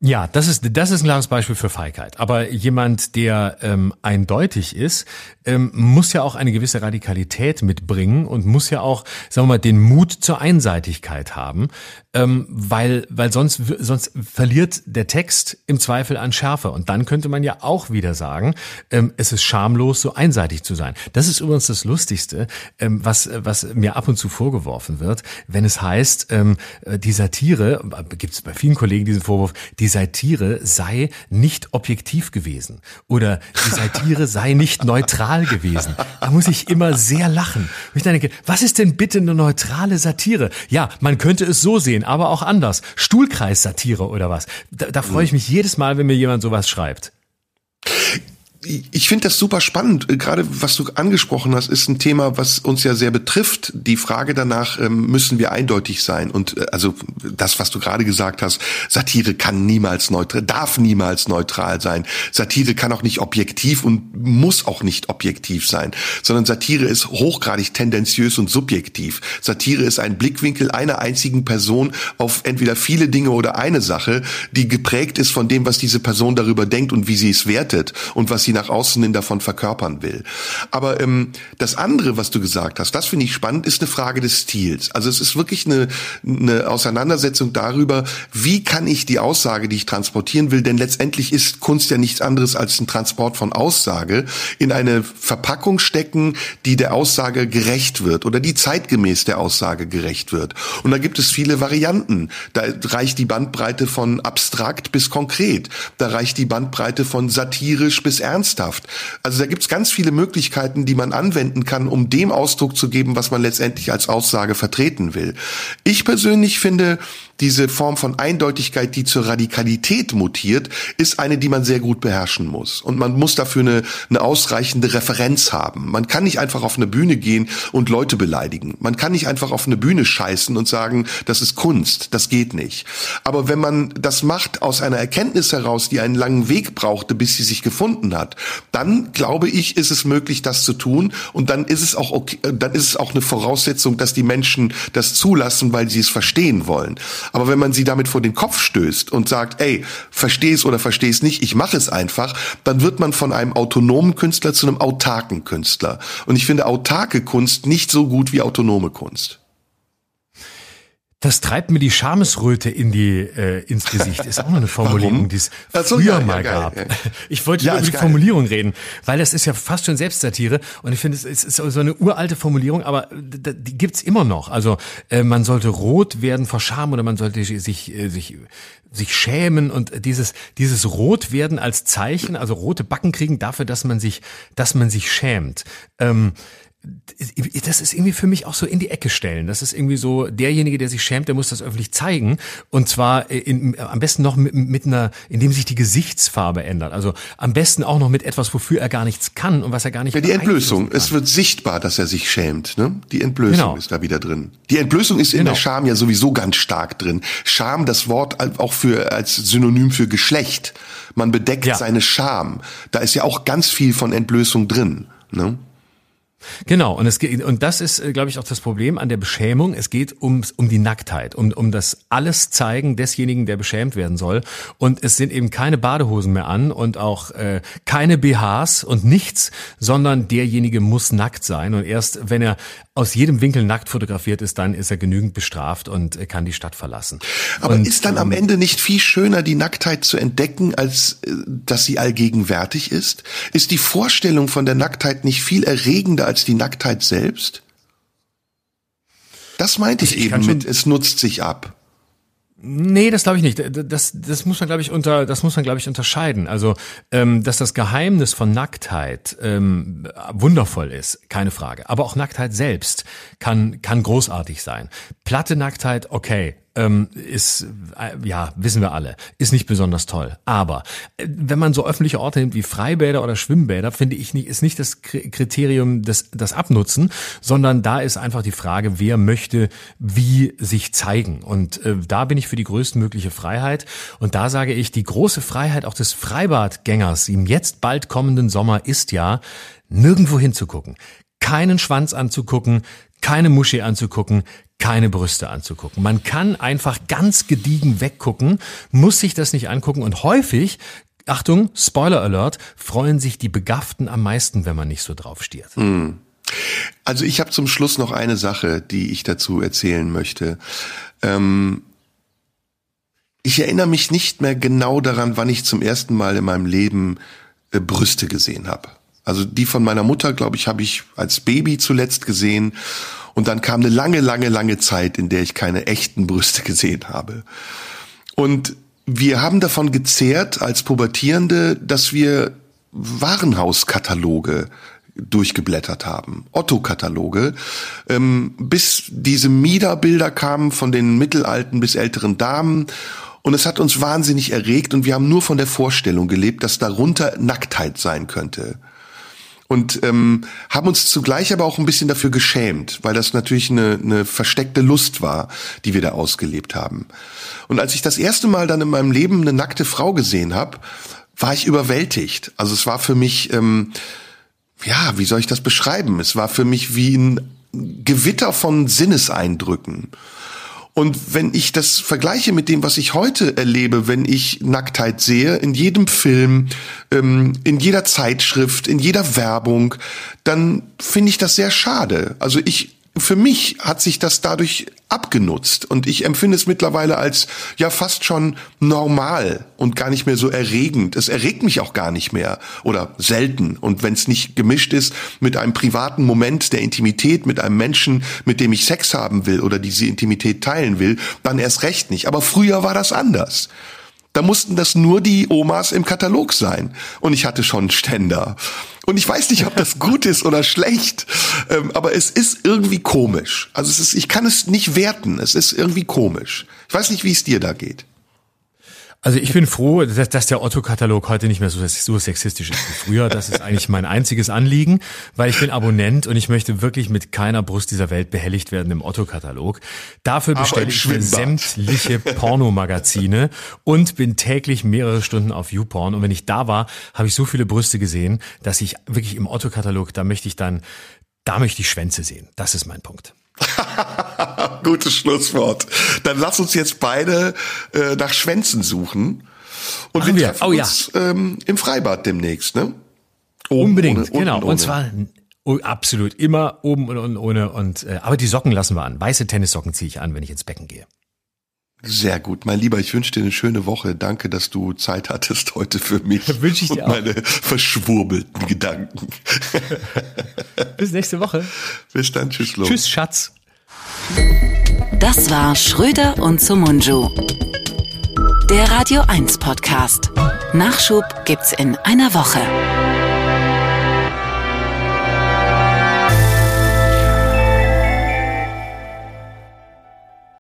Ja, das ist, das ist ein klares Beispiel für Feigheit. Aber jemand, der ähm, eindeutig ist, ähm, muss ja auch eine gewisse Radikalität mitbringen und muss ja auch, sagen wir mal, den Mut zur Einseitigkeit haben, ähm, weil, weil sonst, sonst verliert der Text im Zweifel an Schärfe. Und dann könnte man ja auch wieder sagen, ähm, es ist schamlos, so einseitig zu sein. Das ist übrigens das Lustigste, ähm, was, was mir ab und zu vorgeworfen wird, wenn es heißt, ähm, die Satire, gibt es bei vielen Kollegen diesen Vorwurf, die Satire sei nicht objektiv gewesen oder die Satire (laughs) sei nicht neutral gewesen. Da muss ich immer sehr lachen. Ich denke, was ist denn bitte eine neutrale Satire? Ja, man könnte es so sehen, aber auch anders. Stuhlkreis-Satire oder was? Da, da freue ich mich jedes Mal, wenn mir jemand sowas schreibt ich finde das super spannend. Gerade was du angesprochen hast, ist ein Thema, was uns ja sehr betrifft. Die Frage danach, ähm, müssen wir eindeutig sein? Und äh, also das, was du gerade gesagt hast, Satire kann niemals neutral, darf niemals neutral sein. Satire kann auch nicht objektiv und muss auch nicht objektiv sein, sondern Satire ist hochgradig tendenziös und subjektiv. Satire ist ein Blickwinkel einer einzigen Person auf entweder viele Dinge oder eine Sache, die geprägt ist von dem, was diese Person darüber denkt und wie sie es wertet und was sie nach außen hin davon verkörpern will. Aber ähm, das andere, was du gesagt hast, das finde ich spannend, ist eine Frage des Stils. Also es ist wirklich eine, eine Auseinandersetzung darüber, wie kann ich die Aussage, die ich transportieren will, denn letztendlich ist Kunst ja nichts anderes als ein Transport von Aussage, in eine Verpackung stecken, die der Aussage gerecht wird oder die zeitgemäß der Aussage gerecht wird. Und da gibt es viele Varianten. Da reicht die Bandbreite von abstrakt bis konkret. Da reicht die Bandbreite von satirisch bis ernst ernsthaft. Also da gibt's ganz viele Möglichkeiten, die man anwenden kann, um dem Ausdruck zu geben, was man letztendlich als Aussage vertreten will. Ich persönlich finde, diese Form von Eindeutigkeit, die zur Radikalität mutiert, ist eine, die man sehr gut beherrschen muss. Und man muss dafür eine, eine ausreichende Referenz haben. Man kann nicht einfach auf eine Bühne gehen und Leute beleidigen. Man kann nicht einfach auf eine Bühne scheißen und sagen, das ist Kunst. Das geht nicht. Aber wenn man das macht aus einer Erkenntnis heraus, die einen langen Weg brauchte, bis sie sich gefunden hat, dann glaube ich, ist es möglich, das zu tun. Und dann ist es auch okay, dann ist es auch eine Voraussetzung, dass die Menschen das zulassen, weil sie es verstehen wollen. Aber wenn man sie damit vor den Kopf stößt und sagt, ey, versteh es oder versteh es nicht, ich mache es einfach, dann wird man von einem autonomen Künstler zu einem autarken Künstler. Und ich finde autarke Kunst nicht so gut wie autonome Kunst. Das treibt mir die Schamesröte in die äh, ins Gesicht. Ist auch noch eine Formulierung, die es früher ja, mal ja, gab. Geil, Ich wollte ja, über die geil. Formulierung reden, weil das ist ja fast schon Selbstsatire und ich finde, es ist so eine uralte Formulierung, aber die gibt's immer noch. Also äh, man sollte rot werden vor Scham oder man sollte sich äh, sich sich schämen und dieses dieses rot werden als Zeichen, also rote Backen kriegen dafür, dass man sich dass man sich schämt. Ähm, das ist irgendwie für mich auch so in die Ecke stellen. Das ist irgendwie so, derjenige, der sich schämt, der muss das öffentlich zeigen. Und zwar in, am besten noch mit, mit einer, indem sich die Gesichtsfarbe ändert. Also am besten auch noch mit etwas, wofür er gar nichts kann und was er gar nicht Ja, die Entblößung. Es wird sichtbar, dass er sich schämt. Ne? Die Entblößung genau. ist da wieder drin. Die Entblößung ist in genau. der Scham ja sowieso ganz stark drin. Scham, das Wort auch für als Synonym für Geschlecht. Man bedeckt ja. seine Scham. Da ist ja auch ganz viel von Entblößung drin. Ne? Genau, und es geht, und das ist, äh, glaube ich, auch das Problem an der Beschämung. Es geht ums, um die Nacktheit, um, um das alles zeigen desjenigen, der beschämt werden soll. Und es sind eben keine Badehosen mehr an und auch äh, keine BHs und nichts, sondern derjenige muss nackt sein. Und erst wenn er aus jedem Winkel nackt fotografiert ist, dann ist er genügend bestraft und kann die Stadt verlassen. Aber und, ist dann am ähm, Ende nicht viel schöner, die Nacktheit zu entdecken, als äh, dass sie allgegenwärtig ist? Ist die Vorstellung von der Nacktheit nicht viel erregender als die Nacktheit selbst? Das meinte ich, ich eben mit, es nutzt sich ab. Nee, das glaube ich nicht. Das, das muss man, glaube ich, unter, das muss man, glaube ich, unterscheiden. Also, ähm, dass das Geheimnis von Nacktheit ähm, wundervoll ist, keine Frage. Aber auch Nacktheit selbst kann, kann großartig sein. Platte Nacktheit, okay, ähm, ist, äh, ja, wissen wir alle, ist nicht besonders toll. Aber äh, wenn man so öffentliche Orte nimmt wie Freibäder oder Schwimmbäder, finde ich nicht, ist nicht das Kriterium des, das Abnutzen, sondern da ist einfach die Frage, wer möchte wie sich zeigen. Und äh, da bin ich für die größtmögliche Freiheit. Und da sage ich, die große Freiheit auch des Freibadgängers im jetzt bald kommenden Sommer ist ja, nirgendwo hinzugucken keinen Schwanz anzugucken, keine Muschi anzugucken, keine Brüste anzugucken. Man kann einfach ganz gediegen weggucken, muss sich das nicht angucken und häufig Achtung, Spoiler Alert, freuen sich die Begafften am meisten, wenn man nicht so drauf stiert. Hm. Also ich habe zum Schluss noch eine Sache, die ich dazu erzählen möchte. Ähm, ich erinnere mich nicht mehr genau daran, wann ich zum ersten Mal in meinem Leben äh, Brüste gesehen habe. Also die von meiner Mutter, glaube ich, habe ich als Baby zuletzt gesehen. Und dann kam eine lange, lange, lange Zeit, in der ich keine echten Brüste (laughs) gesehen habe. Und wir haben davon gezehrt als Pubertierende, dass wir Warenhauskataloge durchgeblättert haben, Otto-Kataloge, ähm, bis diese Mieder-Bilder kamen von den mittelalten bis älteren Damen und es hat uns wahnsinnig erregt und wir haben nur von der Vorstellung gelebt, dass darunter Nacktheit sein könnte und ähm, haben uns zugleich aber auch ein bisschen dafür geschämt, weil das natürlich eine, eine versteckte Lust war, die wir da ausgelebt haben. Und als ich das erste Mal dann in meinem Leben eine nackte Frau gesehen habe, war ich überwältigt. Also es war für mich, ähm, ja, wie soll ich das beschreiben? Es war für mich wie ein Gewitter von Sinneseindrücken. Und wenn ich das vergleiche mit dem, was ich heute erlebe, wenn ich Nacktheit sehe, in jedem Film, ähm, in jeder Zeitschrift, in jeder Werbung, dann finde ich das sehr schade. Also ich für mich hat sich das dadurch abgenutzt und ich empfinde es mittlerweile als ja fast schon normal und gar nicht mehr so erregend. Es erregt mich auch gar nicht mehr oder selten und wenn es nicht gemischt ist mit einem privaten Moment der Intimität mit einem Menschen, mit dem ich Sex haben will oder diese Intimität teilen will, dann erst recht nicht. Aber früher war das anders. Da mussten das nur die Omas im Katalog sein. Und ich hatte schon Ständer. Und ich weiß nicht, ob das gut ist oder schlecht, ähm, aber es ist irgendwie komisch. Also es ist, ich kann es nicht werten. Es ist irgendwie komisch. Ich weiß nicht, wie es dir da geht. Also ich bin froh, dass, dass der Otto-Katalog heute nicht mehr so, so sexistisch ist wie früher. Das ist eigentlich mein einziges Anliegen, weil ich bin Abonnent und ich möchte wirklich mit keiner Brust dieser Welt behelligt werden im Otto-Katalog. Dafür bestelle ich mir sämtliche Pornomagazine und bin täglich mehrere Stunden auf YouPorn. Und wenn ich da war, habe ich so viele Brüste gesehen, dass ich wirklich im Otto-Katalog, da möchte ich dann, da möchte ich Schwänze sehen. Das ist mein Punkt. (laughs) Gutes Schlusswort. Dann lass uns jetzt beide äh, nach Schwänzen suchen. Und Machen wir treffen oh, uns ja. ähm, im Freibad demnächst, ne? Oben, Unbedingt, ohne, genau. Und, und zwar oh, absolut immer oben und, und ohne. Und äh, aber die Socken lassen wir an. Weiße Tennissocken ziehe ich an, wenn ich ins Becken gehe. Sehr gut, mein Lieber, ich wünsche dir eine schöne Woche. Danke, dass du Zeit hattest heute für mich (laughs) wünsche ich dir und meine verschwurbelten Gedanken. (laughs) Bis nächste Woche. Bis dann, tschüss, Lo. Tschüss, Schatz. Das war Schröder und Sumunju. Der Radio 1 Podcast. Nachschub gibt's in einer Woche.